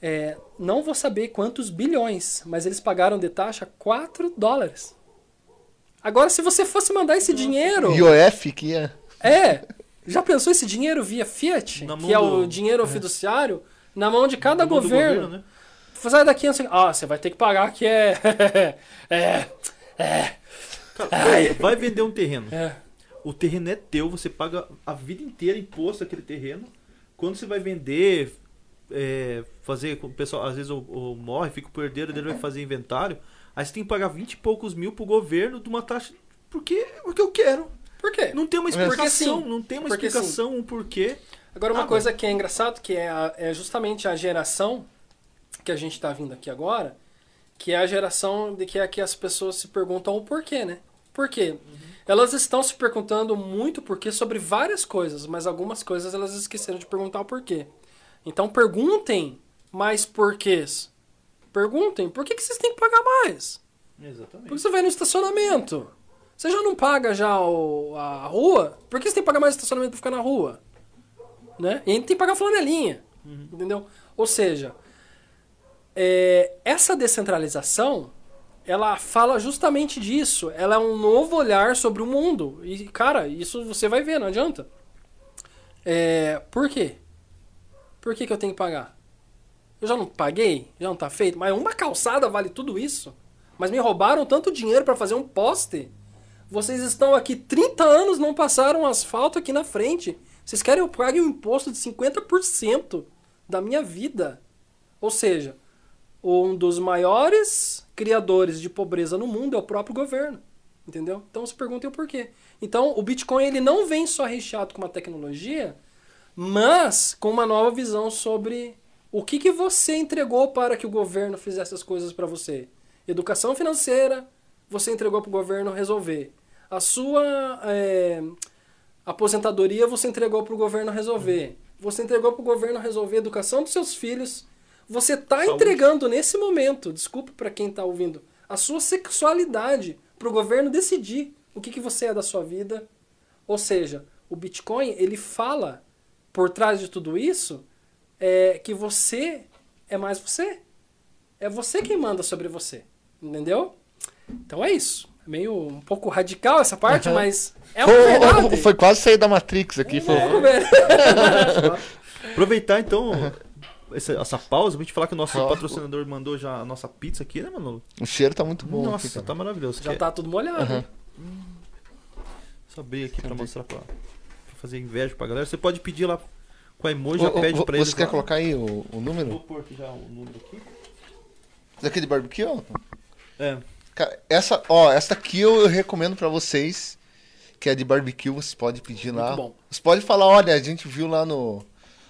É, não vou saber quantos bilhões, mas eles pagaram de taxa 4 dólares. Agora, se você fosse mandar esse dinheiro.
IOF, que é.
É! Já pensou esse dinheiro via Fiat?
Na
Que é o dinheiro fiduciário? Na mão de cada governo. Sai daqui assim, ah, você vai ter que pagar que é. [laughs] é. É.
Cara,
Ai.
vai vender um terreno.
É.
O terreno é teu, você paga a vida inteira imposto aquele terreno. Quando você vai vender, é, fazer. O pessoal, às vezes, o, o morre, fica o herdeiro dele vai fazer inventário. Aí você tem que pagar 20 e poucos mil pro governo de uma taxa. Porque, porque eu quero.
Por quê?
Não tem uma explicação, não tem uma
Porque
explicação, um porquê.
Agora, uma
Ah,
coisa que é engraçado, que é, a- é justamente a geração que a gente está vindo aqui agora, que é a geração de que é que as pessoas se perguntam o porquê, né? Por quê? Elas estão se perguntando muito porquê sobre várias coisas, mas algumas coisas elas esqueceram de perguntar o porquê. Então perguntem mais porquês. Perguntem, por que, que vocês têm que pagar mais?
Exatamente.
Por que você vai no estacionamento? Você já não paga já o- a rua? Por que você tem que pagar mais estacionamento pra ficar na rua? Né? E ainda tem que pagar flanelinha. Entendeu? Ou seja, é, essa descentralização, ela fala justamente disso. Ela é um novo olhar sobre o mundo. E, cara, isso você vai ver, não adianta. É, por quê? Por que, que eu tenho que pagar? Eu já não paguei? Já não tá feito? Mas uma calçada vale tudo isso? Mas me roubaram tanto dinheiro para fazer um poste? Vocês estão aqui 30 anos, não passaram asfalto aqui na frente. Vocês querem que eu pague um imposto de 50% da minha vida? Ou seja, um dos maiores criadores de pobreza no mundo é o próprio governo. Entendeu? Então se perguntem o porquê. Então o Bitcoin ele não vem só recheado com uma tecnologia, mas com uma nova visão sobre o que, que você entregou para que o governo fizesse as coisas para você. Educação financeira, você entregou para o governo resolver. A sua é, aposentadoria, você entregou para o governo resolver. Você entregou para o governo resolver a educação dos seus filhos. Você está
Saúde.
entregando nesse momento, desculpa para quem está ouvindo, a sua sexualidade para o governo decidir o que, que você é da sua vida. Ou seja, o Bitcoin ele fala por trás de tudo isso é que você é mais você. É você quem manda sobre você. Entendeu? Então é isso. É meio um pouco radical essa parte, mas é uma verdade.
Foi quase sair da Matrix aqui.
Um
Foi... [laughs]
velho.
Aproveitar então, essa, essa pausa pra gente falar que o nosso patrocinador mandou já a nossa pizza aqui, né, Manolo?
O cheiro tá muito bom.
Nossa,
aqui,
tá maravilhoso.
Já
Quer-
tá tudo molhado.
Aham.
hein?
Só abrir aqui pra
Cadê?
mostrar pra, pra fazer inveja pra galera. Você pode pedir lá com a emoji, já pede pra eles.
Você quer
lá.
colocar aí o, o
Vou
número?
pôr aqui já o número aqui.
Isso aqui de barbecue, ó.
É.
Cara, essa, ó, essa aqui eu, recomendo pra vocês, que é de barbecue, você pode pedir
Muito
lá.
bom.
Você pode falar, olha, a gente viu lá no,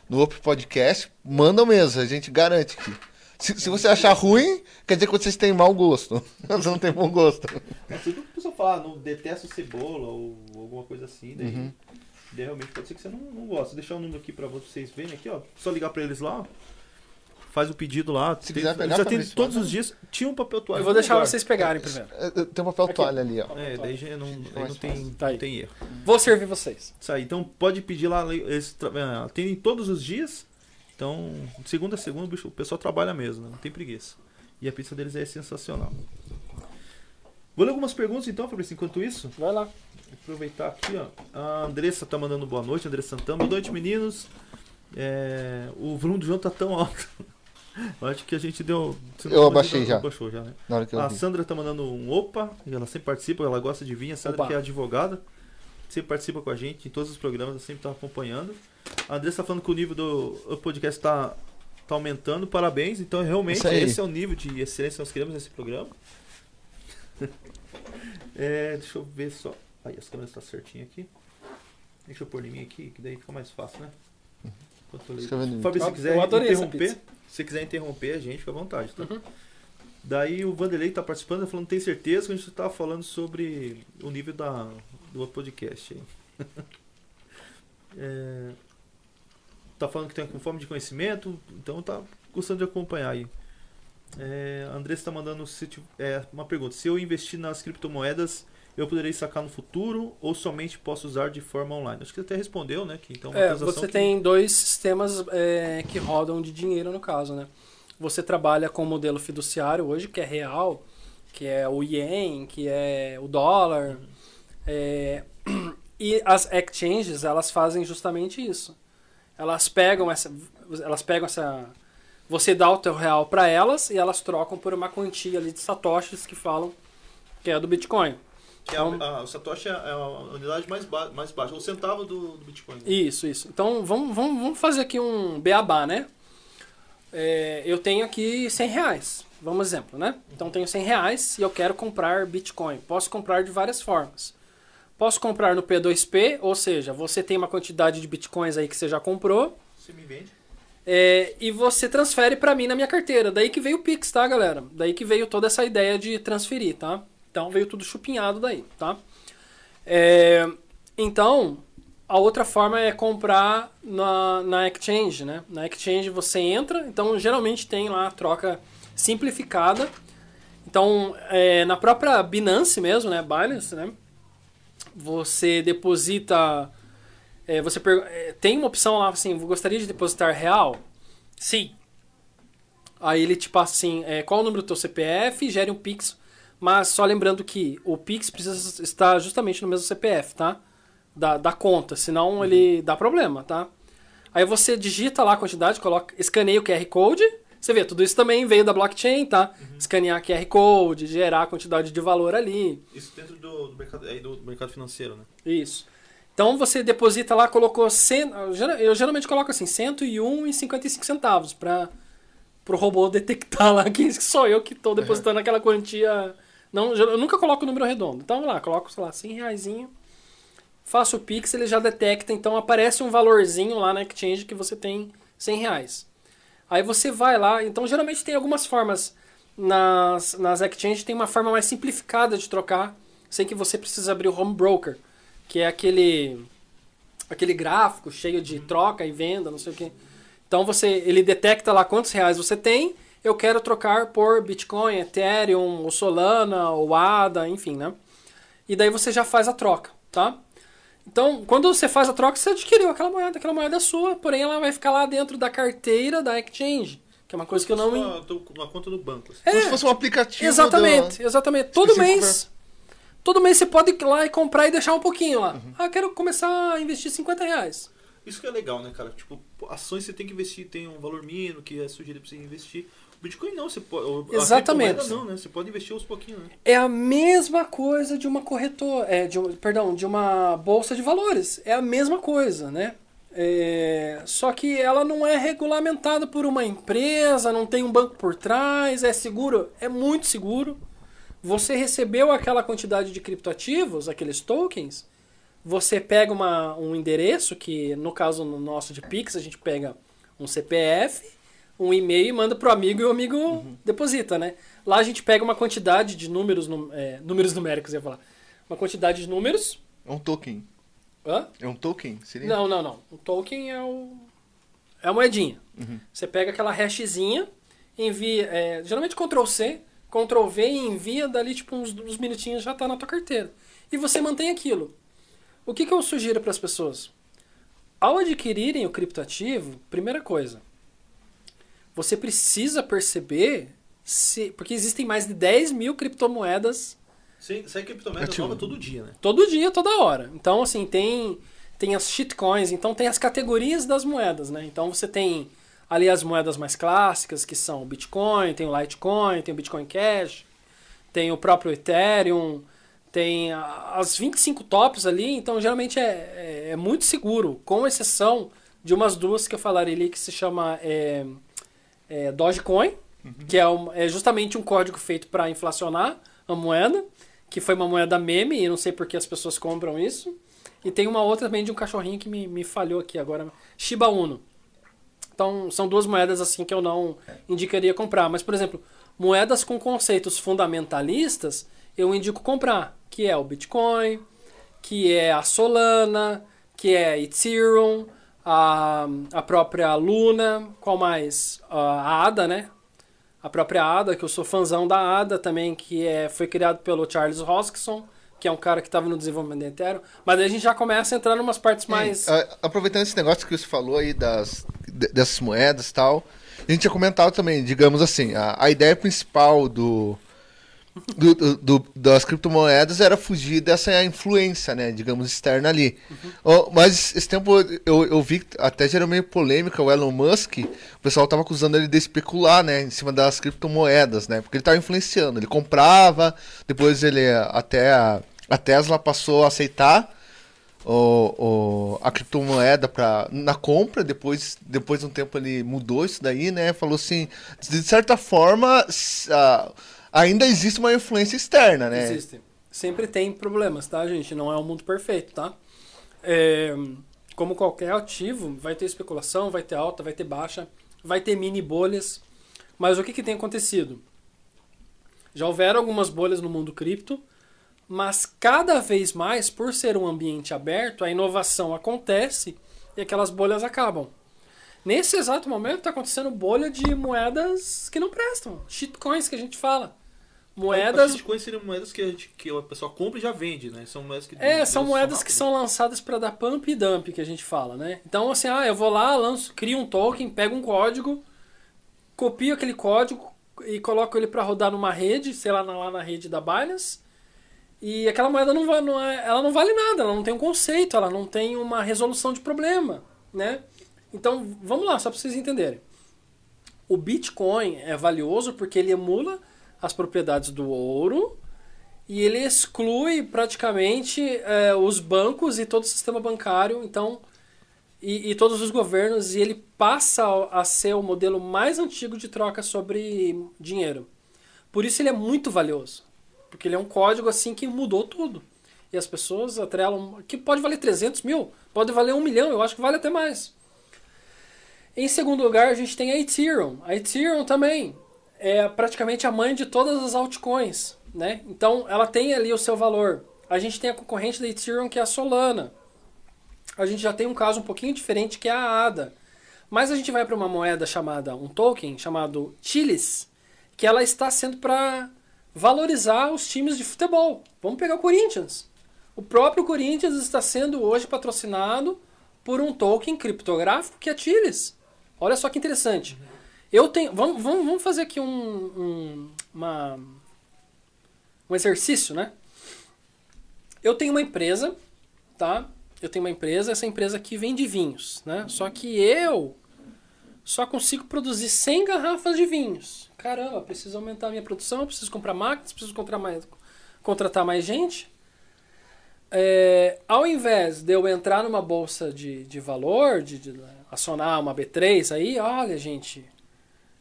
no Up Podcast, manda mesmo, a gente garante que. Se, se você achar ruim, quer dizer que vocês têm mau gosto. [laughs] Você não tem bom gosto.
Mas tudo que a pessoa fala, não detesto cebola ou alguma coisa assim, daí,
Uhum.
daí realmente pode ser que você não, não gosta. Vou deixar o número aqui pra vocês verem aqui, ó. Só ligar pra eles lá, ó. Faz o pedido lá.
Se
Tem-
quiser pegar,
já tem todos os dias. Tinha um papel toalha.
Eu vou deixar
lugar.
vocês pegarem primeiro.
É, é, Tem um papel
Aqui.
toalha ali, ó.
É, daí já não, não tem,
Tá
não tem erro.
Vou servir vocês.
Isso aí, então pode pedir lá, eles tra- é, atendem todos os dias. Então, de segunda a segunda, o bicho- o pessoal trabalha mesmo, né? não tem preguiça. E a pizza deles é sensacional. Vou ler algumas perguntas então, Fabrício, enquanto isso.
Vai lá.
Vou aproveitar aqui, ó. A Andressa tá mandando boa noite, Andressa Santana. Boa noite, meninos. É, o volume do João tá tão alto. Eu acho que a gente deu.
Eu abaixei já.
Abaixou já, né?
Na hora que eu
A
vi.
Sandra tá mandando um opa, e ela sempre participa, ela gosta de vir. A Sandra
Opa.
que é advogada, sempre participa com a gente em todos os programas, ela sempre tá acompanhando. A Andressa tá falando que o nível do podcast tá, tá aumentando, parabéns. Então, realmente,
Isso aí.
esse é o nível de excelência que nós queremos nesse programa. [laughs] É, deixa eu ver só. Aí, as câmeras estão certinho aqui. Deixa eu pôr em mim aqui, que daí fica mais fácil, né? Fábio, se quiser interromper, se você quiser interromper a gente, fica à vontade, tá?
Uhum.
Daí o Vanderlei tá participando, tá falando, tem certeza que a gente tava falando sobre o nível da, do podcast aí. [laughs] É, tá falando que tem com fome de conhecimento, então tá gostando de acompanhar aí. É, Andressa tá mandando se é, uma pergunta. Se eu investir nas criptomoedas, eu poderei sacar no futuro ou somente posso usar de forma online? Acho que você até respondeu, né? Que, então,
É,
transação
você
que-
tem dois sistemas é, que rodam de dinheiro no caso, né? Você trabalha com o modelo fiduciário hoje, que é real, que é o ien, que é o dólar. é, e as exchanges, elas fazem justamente isso. Elas pegam essa, elas pegam essa, você dá o teu real para elas e elas trocam por uma quantia ali de satoshis que falam que é do Bitcoin.
Que é a, a, o Satoshi é a unidade mais, ba mais baixa, o centavo do, do Bitcoin.
Isso, isso. Então vamos, vamos, vamos fazer aqui um beabá, né? É, eu tenho aqui 100 reais, vamos exemplo, né? Então tenho 100 reais e eu quero comprar Bitcoin. Posso comprar de várias formas. Posso comprar no P2P, ou seja, você tem uma quantidade de Bitcoins aí que você já comprou
Você me vende?
é, e você transfere para mim na minha carteira. Daí que veio o Pix, tá, galera? Daí que veio toda essa ideia de transferir, tá? Então veio tudo chupinhado daí, tá? É, então, a outra forma é comprar na, na Exchange, né? Na Exchange você entra, então geralmente tem lá a troca simplificada. Então, é, na própria Binance mesmo, né? Binance, né? Você deposita... é, você é, tem uma opção lá assim, gostaria de depositar real? Sim. Aí ele te passa assim, é, qual o número do teu CPF, gere um Pix, mas só lembrando que o Pix precisa estar justamente no mesmo CPF, tá? Da, da conta, senão ele dá problema, tá? Aí você digita lá a quantidade, coloca, escaneia o QR Code, você vê, tudo isso também veio da blockchain, tá? Escanear QR Code, gerar a quantidade de valor ali,
Isso dentro do, do, mercado, do mercado financeiro, né?
isso. Então você deposita lá, colocou. Cen... eu geral- Eu geralmente coloco assim, 101,55 centavos para o robô [laughs] detectar lá que sou eu que estou depositando aquela quantia. Não, eu nunca coloco o número redondo. Então lá, coloco, sei lá, 100 reaisinho, faço o Pix, ele já detecta, então aparece um valorzinho lá na Exchange que você tem 100 reais. Aí você vai lá, então geralmente tem algumas formas nas, nas exchanges, tem uma forma mais simplificada de trocar, sem que você precise abrir o home broker, que é aquele aquele gráfico cheio de troca e venda, não sei o que. Então você ele detecta lá quantos reais você tem, eu quero trocar por Bitcoin, Ethereum, ou Solana, ou ADA, enfim, né? E daí você já faz a troca, tá? Então, quando você faz a troca, você adquiriu aquela moeda, aquela moeda é sua, porém ela vai ficar lá dentro da carteira da exchange, que é uma coisa que eu não...
Uma, uma conta no banco. assim.
Como se fosse um aplicativo.
Exatamente, exatamente. Todo mês. Todo mês você pode ir lá e comprar e deixar um pouquinho lá. Ah, quero começar a investir 50 reais.
Isso que é legal, né, cara? Tipo, ações você tem que investir, tem um valor mínimo que é sugerido pra você investir. Bitcoin não, você pode.
Exatamente.
não, né? Você pode investir aos pouquinhos, né?
É a mesma coisa de uma corretora, é, de, perdão, de uma bolsa de valores. É a mesma coisa, né? É, só que ela não é regulamentada por uma empresa, não tem um banco por trás, é seguro, é muito seguro. Você recebeu aquela quantidade de criptoativos, aqueles tokens, você pega uma, um endereço, que no caso no nosso de Pix, a gente pega um CPF, um e-mail e manda pro amigo e o amigo deposita, né? Lá a gente pega uma quantidade de números, é, números numéricos, ia falar. Uma quantidade de números.
É um token.
Hã?
É um token? Seria?
Não, não, não. O token é o. É a moedinha. Você pega aquela hashzinha, envia. é, geralmente Ctrl C, Ctrl V e envia dali, tipo, uns, uns minutinhos já tá na tua carteira. E você mantém aquilo. O que, que eu sugiro para as pessoas? Ao adquirirem o criptoativo, primeira coisa, você precisa perceber se. Porque existem mais de 10 mil criptomoedas
Sai, sai criptomoeda
Ativo.
nova todo dia, né?
Todo dia, toda hora. Então, assim, tem, tem as shitcoins, então tem as categorias das moedas, né? Então você tem ali as moedas mais clássicas, que são o Bitcoin, tem o Litecoin, tem o Bitcoin Cash, tem o próprio Ethereum, tem as 25 tops ali, então geralmente é, é, é muito seguro, com exceção de umas duas que eu falarei ali, que se chama é, é, Dogecoin, que é, um- é justamente um código feito para inflacionar a moeda, que foi uma moeda meme, e não sei por que as pessoas compram isso. E tem uma outra também de um cachorrinho que me, me falhou aqui agora, Shiba Uno. Então, são duas moedas assim que eu não indicaria comprar. Mas, por exemplo, moedas com conceitos fundamentalistas, eu indico comprar, que é o Bitcoin, que é a Solana, que é a Ethereum, a, a própria Luna, qual mais? A ADA, né? A própria ADA, que eu sou fãzão da ADA também, que é, foi criado pelo Charles Hoskinson, que é um cara que estava no desenvolvimento da Ethereum. Mas aí a gente já começa a entrar em umas partes mais...
É, aproveitando esse negócio que você falou aí das, de- dessas moedas e tal, a gente tinha comentado também, digamos assim, a, a ideia principal do, do, do- das criptomoedas era fugir dessa influência, né, digamos, externa ali. Ó, mas esse tempo eu, eu vi que até gerou meio polêmica o Elon Musk, o pessoal tava acusando ele de especular, né, em cima das criptomoedas, né, porque ele tava influenciando, ele comprava, depois ele até a, a Tesla passou a aceitar o, o- a criptomoeda pra, na compra, depois, depois de um tempo ele mudou isso daí, né? Falou assim, de certa forma, ah, ainda existe uma influência externa, né?
Existe. Sempre tem problemas, tá, gente? Não é um mundo perfeito, tá? É, como qualquer ativo, vai ter especulação, vai ter alta, vai ter baixa, vai ter mini bolhas. Mas o que, que tem acontecido? Já houveram algumas bolhas no mundo cripto, mas cada vez mais, por ser um ambiente aberto, a inovação acontece e aquelas bolhas acabam. Nesse exato momento está acontecendo bolha de moedas que não prestam, shitcoins que a gente fala. Moedas
As coisas seriam moedas que a, gente, que a pessoa compra e já vende, né? São moedas que.
É, são moedas que são lançadas para dar pump e dump, que a gente fala, né? Então, assim, ah, eu vou lá, lanço, crio um token, pego um código, copio aquele código e coloco ele para rodar numa rede, sei lá, na- lá na rede da Binance, e aquela moeda não, va- não é, ela não vale nada, ela não tem um conceito, ela não tem uma resolução de problema, né? Então, vamos lá, só para vocês entenderem. O Bitcoin é valioso porque ele emula as propriedades do ouro, e ele exclui praticamente é, os bancos e todo o sistema bancário, então e, e todos os governos, e ele passa a ser o modelo mais antigo de troca sobre dinheiro. Por isso ele é muito valioso, porque ele é um código assim que mudou tudo. E as pessoas atrelam que pode valer 300 mil, pode valer um milhão, eu acho que vale até mais. Em segundo lugar, a gente tem a Ethereum. A Ethereum também é praticamente a mãe de todas as altcoins, né? Então, ela tem ali o seu valor. A gente tem a concorrente da Ethereum, que é a Solana. A gente já tem um caso um pouquinho diferente, que é a ADA. Mas a gente vai para uma moeda chamada, um token chamado Chilis, que ela está sendo para valorizar os times de futebol. Vamos pegar o Corinthians. O próprio Corinthians está sendo hoje patrocinado por um token criptográfico que é Chilis. Olha só que interessante. Eu tenho. Vamos, vamos, vamos fazer aqui um, um, uma, um exercício, né? Eu tenho uma empresa, tá? eu tenho uma empresa, essa empresa aqui vende vinhos, né? Só que eu só consigo produzir 100 garrafas de vinhos. Caramba, preciso aumentar a minha produção, preciso comprar máquinas, preciso comprar mais, contratar mais gente. É, ao invés de eu entrar numa bolsa de, de valor, de, de acionar uma B3 aí, olha, gente,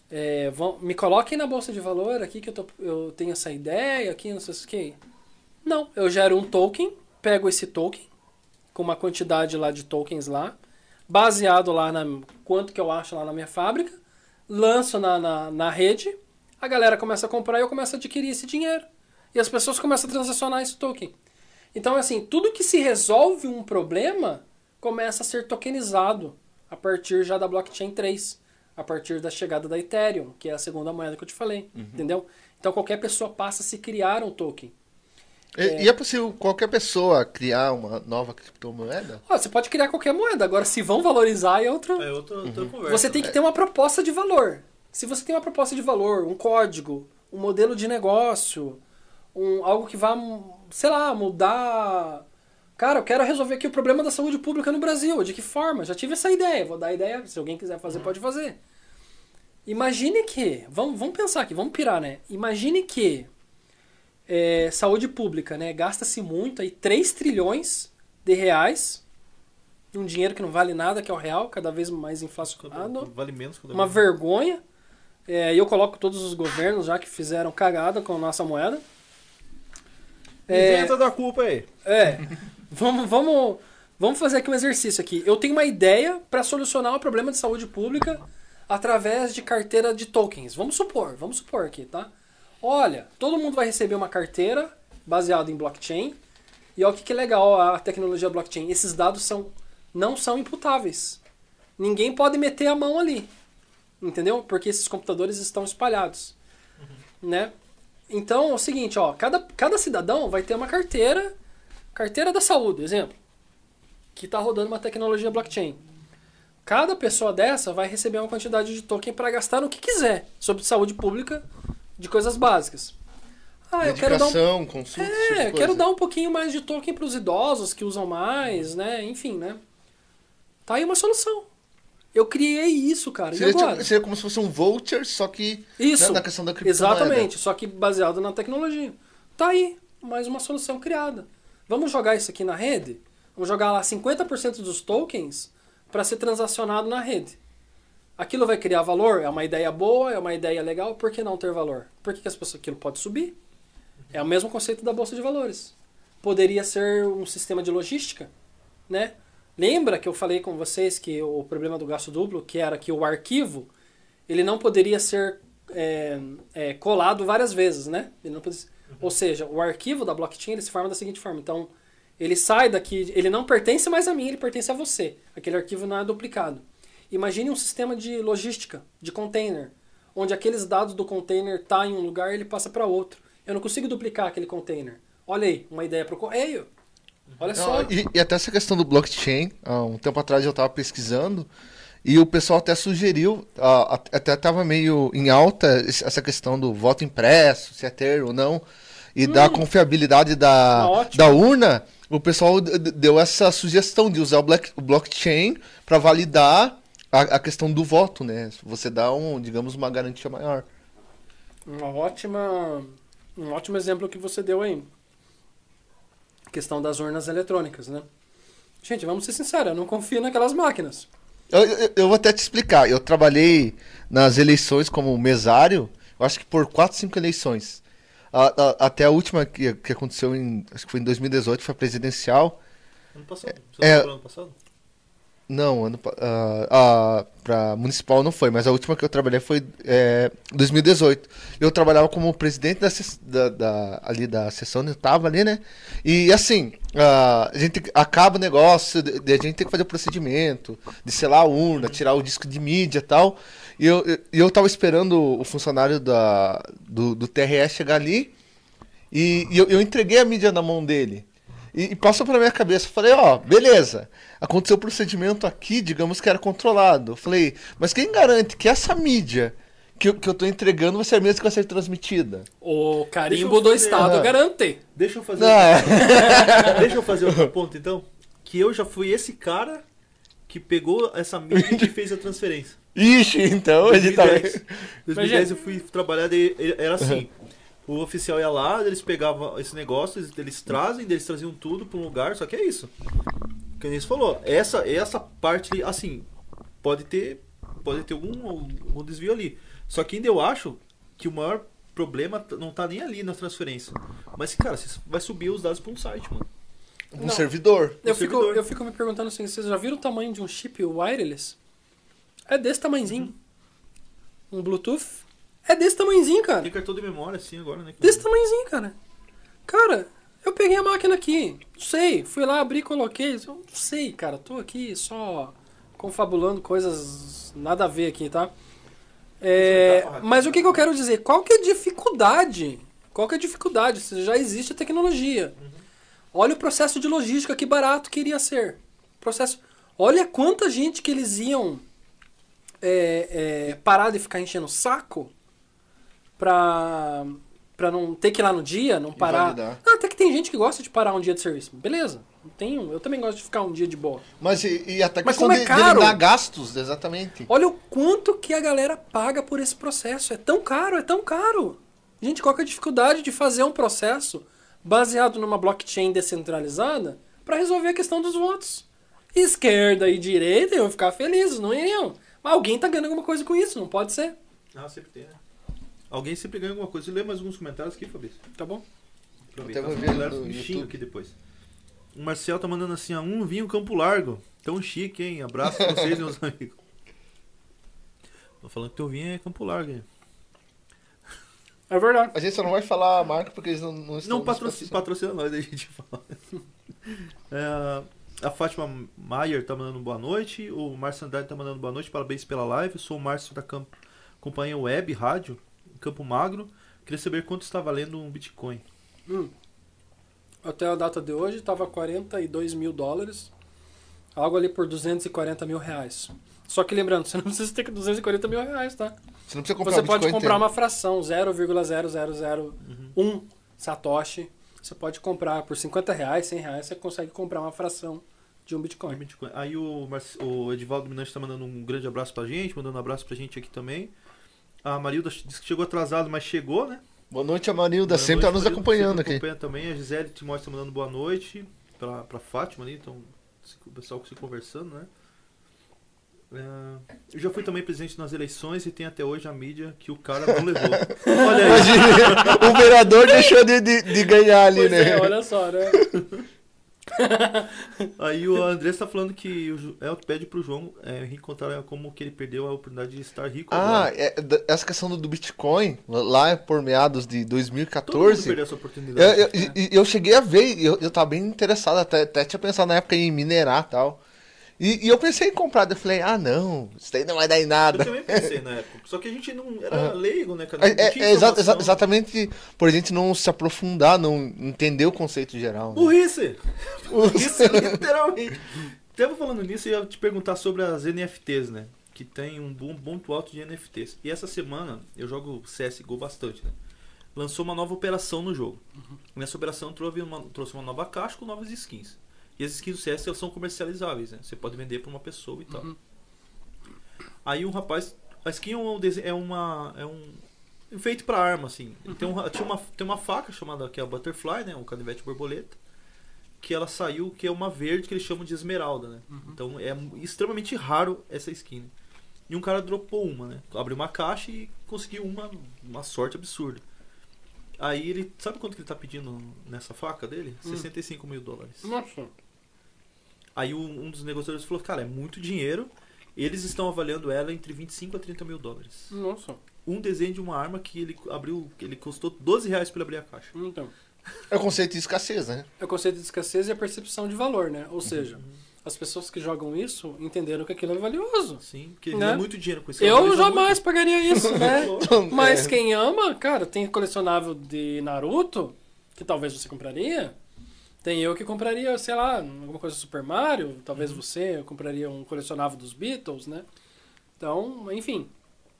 é, vão, me coloquem na bolsa de valor aqui que eu, tô, eu tenho essa ideia aqui, não sei o que. Não, eu gero um token, pego esse token, com uma quantidade lá de tokens lá, baseado lá na quanto que eu acho lá na minha fábrica, lanço na, na, na rede, a galera começa a comprar e eu começo a adquirir esse dinheiro. E as pessoas começam a transacionar esse token. Então, assim, tudo que se resolve um problema começa a ser tokenizado a partir já da blockchain 3, a partir da chegada da Ethereum, que é a segunda moeda que eu te falei, uhum. entendeu? Então qualquer pessoa passa a se criar um token.
E é, e é possível qualquer pessoa criar uma nova criptomoeda?
Oh, você pode criar qualquer moeda, agora se vão valorizar é outra.
É outra, outra uhum. conversa.
Você tem que ter uma proposta de valor. Se você tem uma proposta de valor, um código, um modelo de negócio, um, algo que vá, sei lá, mudar Cara, eu quero resolver aqui o problema da saúde pública no Brasil. De que forma? Já tive essa ideia. Vou dar a ideia. Se alguém quiser fazer, pode fazer. Imagine que. Vamos, vamos pensar aqui, vamos pirar, né? Imagine que é, saúde pública, né? Gasta-se muito aí 3 trilhões de reais. Um dinheiro que não vale nada, que é o real, cada vez mais inflacionado.
Vale menos.
Uma vergonha. É, eu coloco todos os governos já que fizeram cagada com a nossa moeda.
É, Inventa da culpa aí.
É. Vamos, vamos, vamos fazer aqui um exercício aqui. Eu tenho uma ideia para solucionar o problema de saúde pública através de carteira de tokens. Vamos supor, vamos supor aqui, tá? Olha, todo mundo vai receber uma carteira baseada em blockchain. E olha o que, que é legal a tecnologia blockchain. Esses dados são, não são imputáveis. Ninguém pode meter a mão ali. Entendeu? Porque esses computadores estão espalhados. Uhum. Né? Então é o seguinte, ó, cada, cada cidadão vai ter uma carteira Carteira da saúde, exemplo, que está rodando uma tecnologia blockchain. Cada pessoa dessa vai receber uma quantidade de token para gastar no que quiser sobre saúde pública de coisas básicas.
Ah, eu quero dar um... consulta,
é, tipo quero dar um pouquinho mais de token para os idosos que usam mais, né? Enfim, né? Tá aí uma solução. Eu criei isso, cara.
Seria, tipo, seria como se fosse um voucher, só que
né, isso,
na questão da criptomoeda.
Exatamente, só que baseado na tecnologia. Tá aí, mais uma solução criada. Vamos jogar isso aqui na rede? Vamos jogar lá 50% dos tokens para ser transacionado na rede. Aquilo vai criar valor? É uma ideia boa, é uma ideia legal, por que não ter valor? Por que, que as pessoas, aquilo pode subir? É o mesmo conceito da bolsa de valores. Poderia ser um sistema de logística, né? Lembra que eu falei com vocês que o problema do gasto duplo, que era que o arquivo, ele não poderia ser é, é, colado várias vezes, né? Ele não poderia, ou seja, o arquivo da blockchain ele se forma da seguinte forma. Então, ele sai daqui, ele não pertence mais a mim, ele pertence a você. Aquele arquivo não é duplicado. Imagine um sistema de logística, de container, onde aqueles dados do container tá em um lugar e ele passa para outro. Eu não consigo duplicar aquele container. Olha aí, uma ideia para o correio. Olha não, só.
E, e, até essa questão do blockchain, há um tempo atrás eu estava pesquisando e o pessoal até sugeriu, até estava meio em alta essa questão do voto impresso, se é ter ou não e hum. da confiabilidade da, da urna, o pessoal deu essa sugestão de usar o, black, o blockchain para validar a, a, questão do voto, né? Você dá um, digamos, uma garantia maior.
Uma ótima, um ótimo exemplo que você deu aí. A questão das urnas eletrônicas, né? Gente, vamos ser sinceros, eu não confio naquelas máquinas.
Eu, eu, eu, vou até te explicar. Eu trabalhei nas eleições como mesário, eu acho que por 4, 5 eleições. A, a, até a última que, que aconteceu em. Acho que foi em 2018, foi a presidencial.
Ano passado. Você é, ano passado?
Não, ano, uh, uh, municipal não foi, mas a última que eu trabalhei foi é, 2018. Eu trabalhava como presidente da, da, da, ali da sessão, eu tava ali, né? E assim, uh, a gente acaba o negócio, de, de, a gente tem que fazer o procedimento, de selar a urna, tirar o disco de mídia e tal. E eu, eu, eu tava esperando o funcionário da, do, do TRE chegar ali. E, e eu, eu, entreguei a mídia na mão dele. E, e passou pela minha cabeça. Falei, ó, beleza. Aconteceu o procedimento aqui, digamos que era controlado. Falei, mas quem garante que essa mídia que eu, que eu tô entregando vai ser a mesma que vai ser transmitida?
O carimbo do Estado garante.
Deixa eu fazer. Ah. [laughs] Deixa eu fazer outro ponto, então. que eu já fui esse cara que pegou essa mídia e fez a transferência.
Ixi, então ele tá.
2010. 2010 eu fui trabalhar, era assim. O oficial ia lá, eles pegavam esse negócio, eles, eles trazem, eles traziam tudo para um lugar, só que é isso. O que você falou, essa, essa parte, assim, pode ter, pode ter algum, algum desvio ali. Só que ainda eu acho que o maior problema não tá nem ali na transferência. Mas, cara, você vai subir os dados para um site, mano.
Um
Não.
servidor.
Eu fico,
servidor.
eu fico me perguntando assim, vocês já viram o tamanho de um chip wireless? É desse tamanhozinho. Um Bluetooth é desse tamanhozinho, cara.
Tem cartão de memória, assim, agora, né?
Desse tamanhozinho, cara. Cara, eu peguei a máquina aqui. Sei, fui lá, abri, coloquei. Não sei, cara. Tô aqui só confabulando coisas nada a ver aqui, tá? É,
é
mas o que, que eu quero dizer? Qual que é a dificuldade? Qual que é a dificuldade? Se já existe a tecnologia. Olha o processo de logística, que barato que iria ser. Processo. Olha quanta gente que eles iam é, é, parar de ficar enchendo o saco pra, pra não ter que ir lá no dia, não parar. Ah, até que tem gente que gosta de parar um dia de serviço. Beleza. Não Tenho, eu também gosto de ficar um dia de boa.
Mas e, e até
Mas
questão
como é caro?
de dar gastos, exatamente.
Olha o quanto que a galera paga por esse processo. É tão caro, é tão caro. Gente, qual que é a dificuldade de fazer um processo baseado numa blockchain descentralizada para resolver a questão dos votos? Esquerda e direita iam ficar felizes, não iam. Mas alguém tá ganhando alguma coisa com isso, não pode ser.
Ah, sempre tem, né? Alguém sempre ganha alguma coisa. Lê mais alguns comentários aqui, Fabrício.
Tá bom?
Até vou ver
galera
no
xinga
YouTube.
aqui depois. O Marcel tá mandando assim, ó, um vinho Campo Largo. Tão chique, hein? Abraço pra vocês, meus [laughs] amigos. Tô falando que teu vinho é Campo Largo, hein?
É verdade.
A gente só não vai falar a marca porque eles não, não estão.
Não patrocina, patrocina nós, a gente fala. É, a Fátima Maier tá mandando boa noite. O Márcio Andrade tá mandando boa noite. Parabéns pela live. Eu sou o Márcio da Camp... companhia Web Rádio, Campo Magro. Queria saber quanto está valendo um Bitcoin.
Hum. Até a data de hoje estava 42 mil dólares. Algo ali por 240 mil reais. Só que lembrando, [laughs] você não precisa ter 240 mil reais, tá?
Você não precisa comprar
Você
o
pode
Bitcoin
comprar
inteiro.
uma fração 0,0001 Satoshi. Você pode comprar por 50 reais, 100 reais, você consegue comprar uma fração de um Bitcoin.
Bitcoin. Aí o, Marci- o Edivaldo Minante tá mandando um grande abraço pra gente, mandando um abraço pra gente aqui também. A Marilda disse que chegou atrasado, mas chegou, né?
Boa noite, Amarilda.
Boa
Sempre tá
noite,
nos
Marilda,
acompanhando aqui.
acompanha também. A Gisele Timóteo tá mandando boa noite pra, pra Fátima ali, então o pessoal se conversando, né? É, eu já fui também presente nas eleições e tem até hoje a mídia que o cara não levou. [laughs] Olha aí.
Imagina, o vereador deixou de, de, de ganhar ali,
Pois
né?
é, olha só, né? [laughs]
Aí o André está falando que o Ju- Elton pede pro João é, Henrique contar como que ele perdeu a oportunidade de estar rico
Ah, é, essa questão do, Bitcoin, lá por meados de
Todo mundo
2014.
perdeu essa
Eu,
oportunidade.
eu, e- eu cheguei a ver, eu, eu tava bem interessado, até, até tinha pensado na época em minerar e tal. E, e eu pensei em comprar, eu falei, ah não, isso daí não vai dar em
Eu
nada.
também pensei na época. Só que a gente não era leigo, né, cara?
É, é- é exa- exa- exatamente por a gente não se aprofundar, não entender o conceito geral. né?
Burrice! [laughs] Burrice, literalmente. Tava falando nisso e eu ia te perguntar sobre as NFTs, né? Que tem um bom ponto alto de NFTs. E essa semana eu jogo CSGO bastante, né? Lançou uma nova operação no jogo. Nessa operação trouxe uma, trouxe uma nova caixa com novas skins. E as skins do CS elas são comercializáveis, né? Você pode vender para uma pessoa e tal.
Uhum.
Aí um rapaz. A skin é, um, é uma. É um. Feito pra arma, assim. Ele Tem, um, tinha uma, tem uma faca chamada que é a Butterfly, né? Um canivete borboleta. Que ela saiu, que é uma verde que eles chamam de esmeralda, né? Então é extremamente raro essa skin. E um cara dropou uma, né? Abriu uma caixa e conseguiu uma, uma sorte absurda. Aí ele. Sabe quanto que ele tá pedindo nessa faca dele?
Hum.
65 mil dólares.
Nossa.
Aí um, um dos negociadores falou, cara, é muito dinheiro. Eles estão avaliando ela entre 25 a 30 mil dólares.
Nossa.
Um desenho de uma arma que ele abriu, que ele custou 12 reais para abrir a caixa.
Então.
É o conceito de escassez, né?
É o conceito de escassez e a percepção de valor, né? Ou seja, as pessoas que jogam isso entenderam que aquilo é valioso.
Sim, porque
Né?
é muito dinheiro com isso.
Eu jamais pagaria isso, [laughs] né?
muito.
Mas
É.
quem ama, cara, tem colecionável de Naruto, que talvez você compraria. Tem eu que compraria, sei lá, alguma coisa do Super Mario, talvez você compraria um colecionável dos Beatles, né? Então, enfim,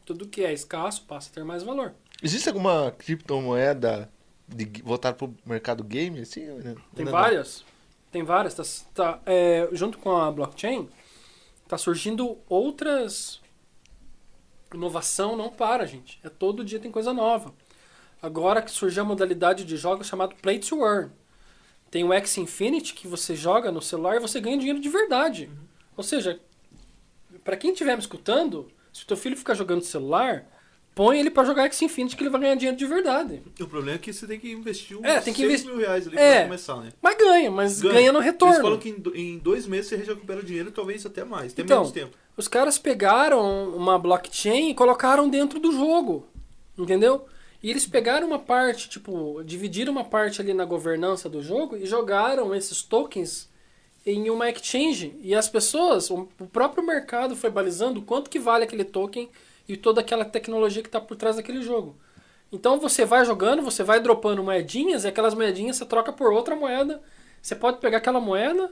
tudo que é escasso passa a ter mais valor.
Existe alguma criptomoeda de, voltada pro mercado game, assim? né?
Tem
Não, não.
várias. Tem várias. Tá, tá, é, junto com a blockchain, tá surgindo outras. Inovação não para, gente. É todo dia tem coisa nova. Agora que surgiu a modalidade de jogos chamado Play to Earn. Tem o X Infinity que você joga no celular e você ganha dinheiro de verdade. Ou seja, para quem estiver me escutando, se o teu filho ficar jogando no celular, põe ele para jogar X Infinity que ele vai ganhar dinheiro de verdade.
O problema é que você tem que investir uns
É, tem que
6
investi-
mil reais ali
É.
pra começar, né?
Mas ganha, mas ganha, no
Eles
retorno.
falam que em do- em dois meses você recupera o dinheiro, talvez até mais. Tem
Então,
menos tempo.
Os caras pegaram uma blockchain e colocaram dentro do jogo. Entendeu? E eles pegaram uma parte, tipo, dividiram uma parte ali na governança do jogo e jogaram esses tokens em uma exchange. E as pessoas, o próprio mercado foi balizando quanto que vale aquele token e toda aquela tecnologia que está por trás daquele jogo. Então você vai jogando, você vai dropando moedinhas e aquelas moedinhas você troca por outra moeda. Você pode pegar aquela moeda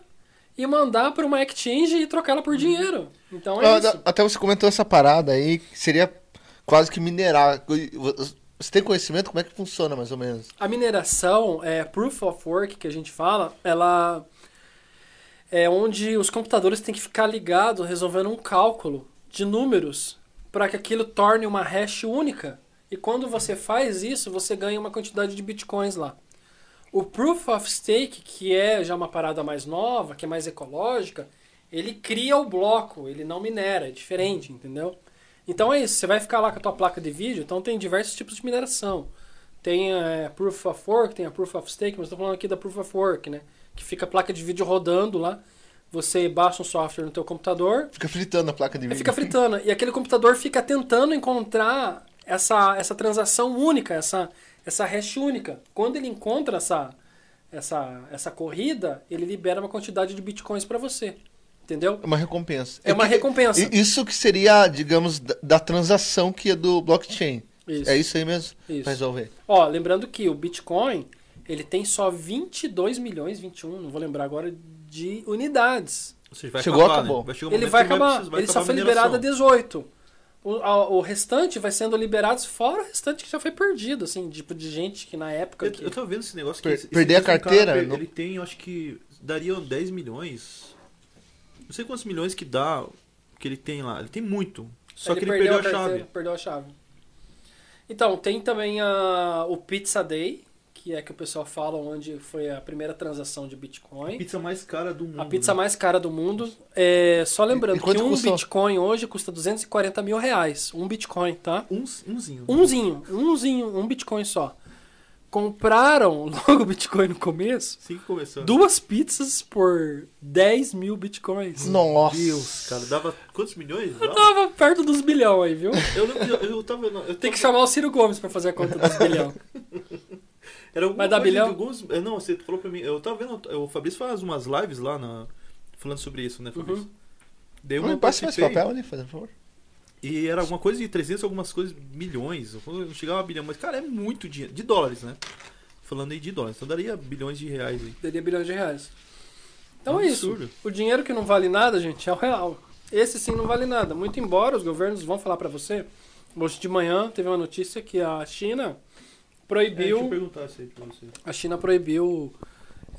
e mandar para uma exchange e trocar ela por dinheiro. Então é
Ah,
isso.
Até você comentou essa parada aí, seria quase que minerar. Você tem conhecimento como é que funciona, mais ou menos?
A mineração, é, proof of work que a gente fala, ela é onde os computadores têm que ficar ligados resolvendo um cálculo de números para que aquilo torne uma hash única. E quando você faz isso, você ganha uma quantidade de bitcoins lá. O proof of stake, que é já uma parada mais nova, que é mais ecológica, ele cria o bloco, ele não minera, é diferente, entendeu? Então é isso, você vai ficar lá com a tua placa de vídeo, então tem diversos tipos de mineração. Tem a Proof of Work, tem a Proof of Stake, mas estou falando aqui da Proof of Work, né? Que fica a placa de vídeo rodando lá, você baixa um software no teu computador,
Fica fritando a placa de vídeo.
fica fritando. E aquele computador fica tentando encontrar essa, essa transação única, essa, essa hash única. Quando ele encontra essa, essa, essa corrida, ele libera uma quantidade de bitcoins para você. Entendeu?
É uma recompensa.
É uma
que-
recompensa.
Isso que seria, digamos, da, da transação que é do blockchain.
Isso.
É isso aí mesmo?
Isso.
Pra resolver.
Ó, lembrando que o Bitcoin, ele tem só 22 milhões, 21, não vou lembrar agora, de unidades.
Ou seja, vai
Chegou,
acabar,
acabou.
Né? Vai chegar um
ele vai acabar,
vai
ele só
acabar
foi
a
liberado a
mineração.
18. O, a- o restante vai sendo liberados fora o restante que já foi perdido, assim, tipo de gente que na época...
Eu,
que-
eu tô vendo esse negócio que
Per-
esse-
perder a
esse cara,
carteira, não-
Ele tem, eu acho que daria 10 milhões. Não sei quantos milhões que dá que ele tem lá. Ele tem muito. Só que ele perdeu, a
carteira,
chave.
Perdeu a chave. Então, tem também a, o Pizza Day, que é que o pessoal fala onde foi a primeira transação de Bitcoin.
A pizza mais cara do mundo.
A pizza
né?
mais cara do mundo. É, só lembrando
E
que um
custou?
Bitcoin hoje custa 240 mil reais. Um Bitcoin, tá?
Um, umzinho.
Umzinho, umzinho, um Bitcoin só. Compraram [laughs] logo o Bitcoin no começo.
Que começou.
Duas pizzas por 10 mil Bitcoins.
Nossa.
Deus, cara. Dava quantos milhões? Dava?
Tava perto dos bilhão aí, viu? [laughs]
Eu, não, eu, eu tava... Eu
Tem que chamar o Ciro Gomes pra fazer a conta dos bilhão. [laughs]
Era alguma
Vai dar
coisa
bilhão?
alguns... é, Não, você falou pra mim... Eu tava vendo... O Fabrício faz umas lives lá na... Falando sobre isso, né, Fabrício?
Uhum.
Daí eu
Não, passa mais papel ali, fazendo favor.
E era alguma coisa de 300, algumas coisas, milhões. Não chegava a bilhão, mas, cara, é muito dinheiro. De dólares, né? Falando aí de dólares. Então daria bilhões de reais aí.
Daria bilhões de reais. Então
Um
é isso. O dinheiro que não vale nada, gente, é o real. Esse sim não vale nada. Muito embora os governos vão falar pra você. Hoje de manhã teve uma notícia que a China
É, deixa eu
proibiu.
perguntar isso aí pra você.
a China proibiu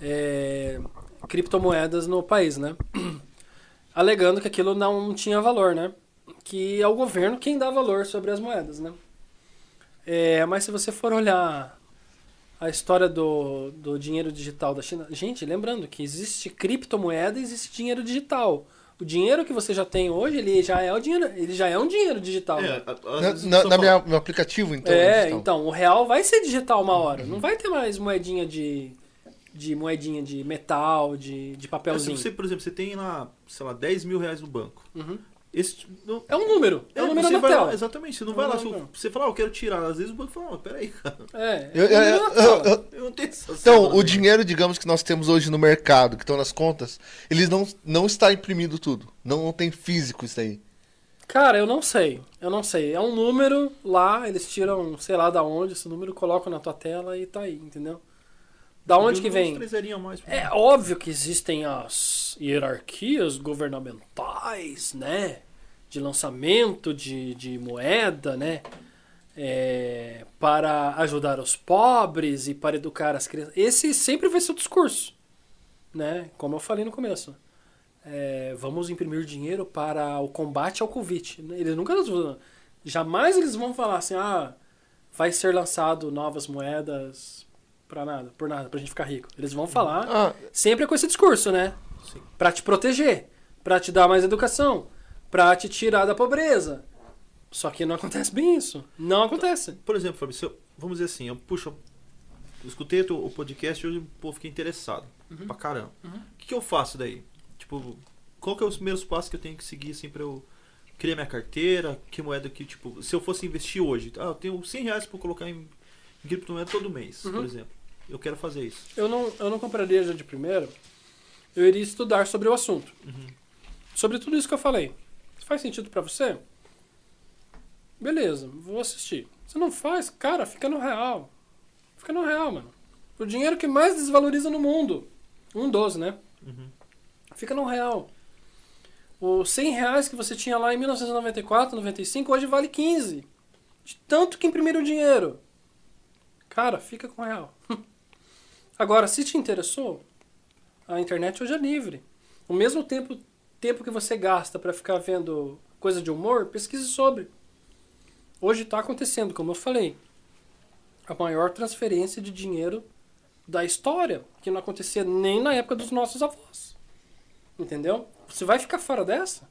é, criptomoedas no país, né? [clears throat] Alegando que aquilo não tinha valor, né? Que é o governo quem dá valor sobre as moedas, né? É, mas se você for olhar a história do, do dinheiro digital da China, gente, lembrando que existe criptomoeda e existe dinheiro digital. O dinheiro que você já tem hoje, ele já é o dinheiro, ele já é um dinheiro digital. né?
É, às
Na, na, na minha, meu aplicativo, então.
é,
estão.
então, o real vai ser digital uma hora. Não vai ter mais moedinha de, de moedinha de metal, de, de
É, se
papelzinho.
você, por exemplo, você tem lá, sei lá, 10 mil reais no banco.
Uhum.
Esse, não,
É um número. É, um número
você
na
vai
tela.
lá, exatamente, você não
É um
vai lá, você falar, ah, eu quero tirar. Às vezes o banco fala, não, peraí, cara.
É,
Eu-
é
eu- eu- eu-
Eu não tenho essa
Então, o
né?
dinheiro, digamos, que nós temos hoje no mercado, que estão nas contas, eles não, não está imprimindo tudo. Não, não tem físico isso aí.
Cara, eu não sei. Eu não sei. É um número lá, eles tiram, sei lá da onde, esse número, colocam na tua tela e tá aí, entendeu? Da onde que vem?
mais
É óbvio que existem as hierarquias governamentais, né? De lançamento de, de moeda, né? É, para ajudar os pobres e para educar as crianças. Esse sempre vai ser o discurso. né? Como eu falei no começo. É, vamos imprimir dinheiro para o combate ao Covid. Eles nunca jamais eles vão falar assim, ah, vai ser lançado novas moedas para nada, por nada, pra gente ficar rico. Eles vão falar
Ah,
sempre com esse discurso, né?
Sim.
Pra te proteger, pra te dar mais educação, pra te tirar da pobreza. Só que não acontece bem isso. Não acontece.
Por exemplo, eu- vamos dizer assim, eu, puxa, eu escutei o, o podcast e hoje pô, fiquei interessado
Uhum.
pra caramba. O que, que eu faço daí? Tipo, qual que é os primeiros passos que eu tenho que seguir assim pra eu criar minha carteira? Que moeda que, tipo, se eu fosse investir hoje, ah, eu tenho 100 reais pra colocar em, em criptomoeda todo mês,
Uhum.
por exemplo. Eu quero fazer isso.
Eu não, eu não compraria já de primeiro. Eu iria estudar sobre o assunto.
Uhum.
Sobre tudo isso que eu falei. Faz sentido pra você? Beleza, vou assistir. Se não faz, cara, fica no real. Fica no real, mano. O dinheiro que mais desvaloriza no mundo. Um dos, né?
Uhum.
Fica no real. Os 100 reais que você tinha lá em 1994, 95, hoje vale 15. De tanto que imprimiram o dinheiro. Cara, fica com o real. [laughs] Agora, se te interessou, a internet hoje é livre. O mesmo tempo, tempo que você gasta para ficar vendo coisa de humor, pesquise sobre. Hoje está acontecendo, como eu falei, a maior transferência de dinheiro da história, que não acontecia nem na época dos nossos avós. Entendeu? Você vai ficar fora dessa?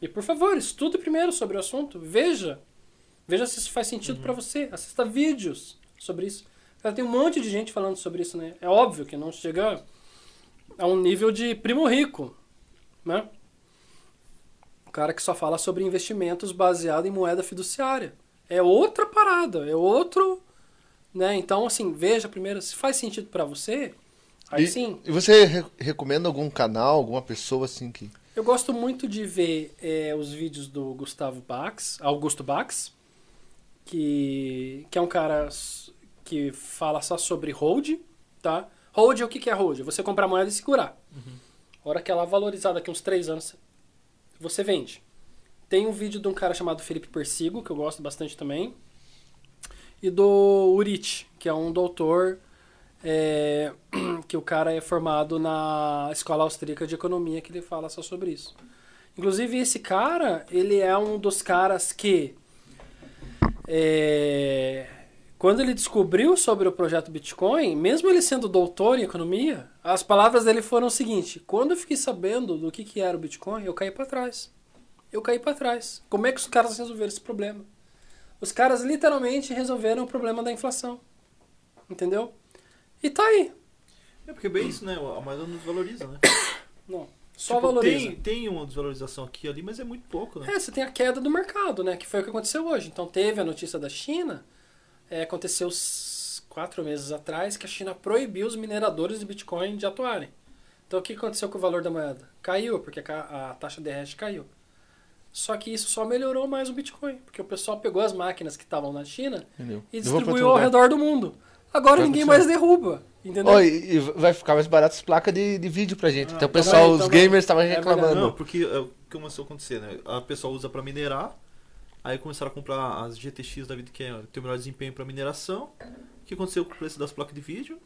E por favor, estude primeiro sobre o assunto, veja. Veja se isso faz sentido pra você. Assista vídeos sobre isso. Cara, tem um monte de gente falando sobre isso, né? É óbvio que não chega a um nível de primo rico, né? O cara que só fala sobre investimentos baseado em moeda fiduciária. É outra parada, é outro, né? Então, assim, veja primeiro se faz sentido pra você. Aí
e,
sim,
e você re- recomenda algum canal, alguma pessoa assim que.
Eu gosto muito de ver é, os vídeos do Gustavo Bax, Augusto Bax, que, que é um cara que fala só sobre hold, tá? Hold, o que, é hold? É Você comprar moeda e segurar. A hora que ela valorizar daqui uns três anos, você vende. Tem um vídeo de um cara chamado Felipe Persigo, que eu gosto bastante também, e do Urit, que é um doutor é, [clears throat] que o cara é formado na Escola Austríaca de Economia, que ele fala só sobre isso. Inclusive, esse cara, ele é um dos caras que, é, quando ele descobriu sobre o projeto Bitcoin, mesmo ele sendo doutor em economia, as palavras dele foram o seguinte: quando eu fiquei sabendo do que, que era o Bitcoin, eu caí para trás. Eu caí para trás. Como é que os caras resolveram esse problema? Os caras literalmente resolveram o problema da inflação. Entendeu? E tá aí.
É porque bem isso, né? A moeda não desvaloriza, né? [coughs]
Não. Só
Tipo,
valoriza.
Tem, tem uma desvalorização aqui e ali, mas é muito pouco, né?
É, você tem a queda do mercado, né? Que foi o que aconteceu hoje. Então teve a notícia da China, é, aconteceu quatro meses atrás, que a China proibiu os mineradores de Bitcoin de atuarem. Então o que aconteceu com o valor da moeda? Caiu, porque a, taxa de hash caiu. Só que isso só melhorou mais o Bitcoin, porque o pessoal pegou as máquinas que estavam na China
Entendeu?
e distribuiu ao redor do mundo. Agora
Vai
ninguém
funcionar.
mais derruba, entendeu?
Ó, e, e vai ficar mais barato as placas de, de vídeo pra gente.
Ah,
então o
também,
pessoal, os
também.
gamers estavam
É
reclamando.
Não, porque é, o que começou a acontecer, né? A pessoa usa pra minerar, aí começaram a comprar as GTX da vida que é, tem o melhor desempenho pra mineração. O que aconteceu com o preço das placas de vídeo?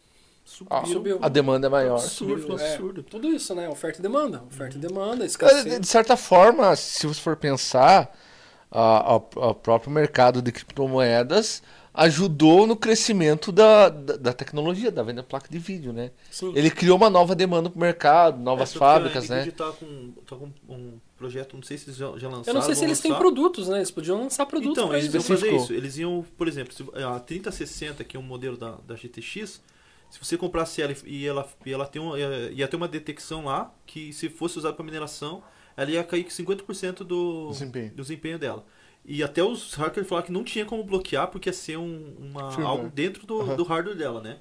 Subiu.
Ah,
Subiu.
A demanda é maior.
Absurdo,
É,
absurdo.
tudo isso, né? Oferta e demanda. Oferta e demanda, escassez.
De certa forma, se você for pensar, o próprio mercado de criptomoedas ajudou no crescimento da, da, da tecnologia, da venda de placa de vídeo, né?
Sim.
Ele criou uma nova demanda pro mercado, novas
É,
fábricas,
a
né?
Nvidia tá com, tá com um projeto, não sei se eles já, já lançaram.
Eu não sei se eles têm
lançar.
produtos, né? Eles podiam lançar produtos
Então, eles iam fazer isso. Eles iam, por exemplo, se- a 3060, que é um modelo da, da GTX, se você comprasse ela e ela, e ela tem um, ia ter uma detecção lá que se fosse usada para mineração, ela ia cair com 50% do
Desempenho.
do desempenho dela. E até os hackers falaram que não tinha como bloquear porque ia ser um, uma, algo dentro do,
Aham.
do hardware dela, né?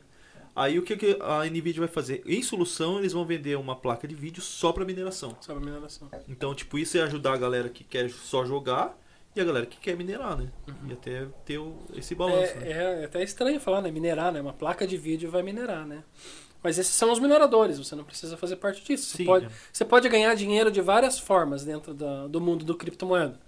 Aí o que, a NVIDIA vai fazer? Em solução, eles vão vender uma placa de vídeo só para mineração.
Sabe a mineração.
Então, tipo, isso é ajudar a galera que quer só jogar e a galera que quer minerar, né? E até ter o- esse balanço, né?
É, é, é até estranho falar, né? Minerar, né? Uma placa de vídeo vai minerar, né? Mas esses são os mineradores, você não precisa fazer parte disso. Você,
Sim,
pode,
é.
você pode ganhar dinheiro de várias formas dentro da- do mundo do criptomoeda.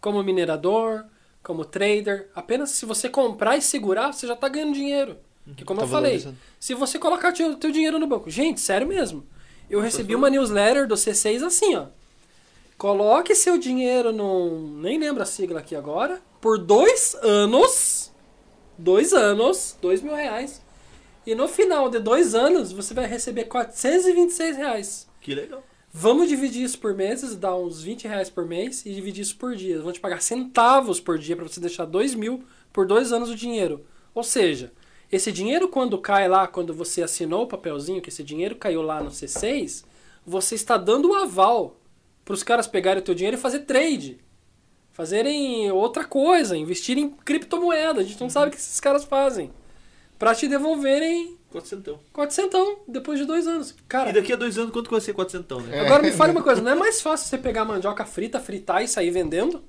Como minerador, como trader. Apenas se você comprar e segurar, você já está ganhando dinheiro. Que como
Tá
eu falei, se você colocar teu, teu dinheiro no banco, gente, sério mesmo. Eu recebi uma newsletter do C6 assim, ó. Coloque seu dinheiro num. Nem lembro a sigla aqui agora. Por dois anos. Dois anos. Dois mil reais. E no final de dois anos, você vai receber 426 reais.
Que legal.
Vamos dividir isso por meses, dar uns 20 reais por mês e dividir isso por dia. Vão te pagar centavos por dia para você deixar 2 mil por dois anos o dinheiro. Ou seja, esse dinheiro quando cai lá, quando você assinou o papelzinho que esse dinheiro caiu lá no C6, você está dando o aval para os caras pegarem o teu dinheiro e fazer trade. Fazerem outra coisa, investirem em criptomoeda. A gente não sabe o que esses caras fazem. Para te devolverem
Quatrocentão.
400 depois de dois anos. Cara,
E daqui a dois anos, quanto que vai ser quatrocentão, né?
Agora me [laughs] fale uma coisa, não é mais fácil você pegar a mandioca frita, fritar e sair vendendo?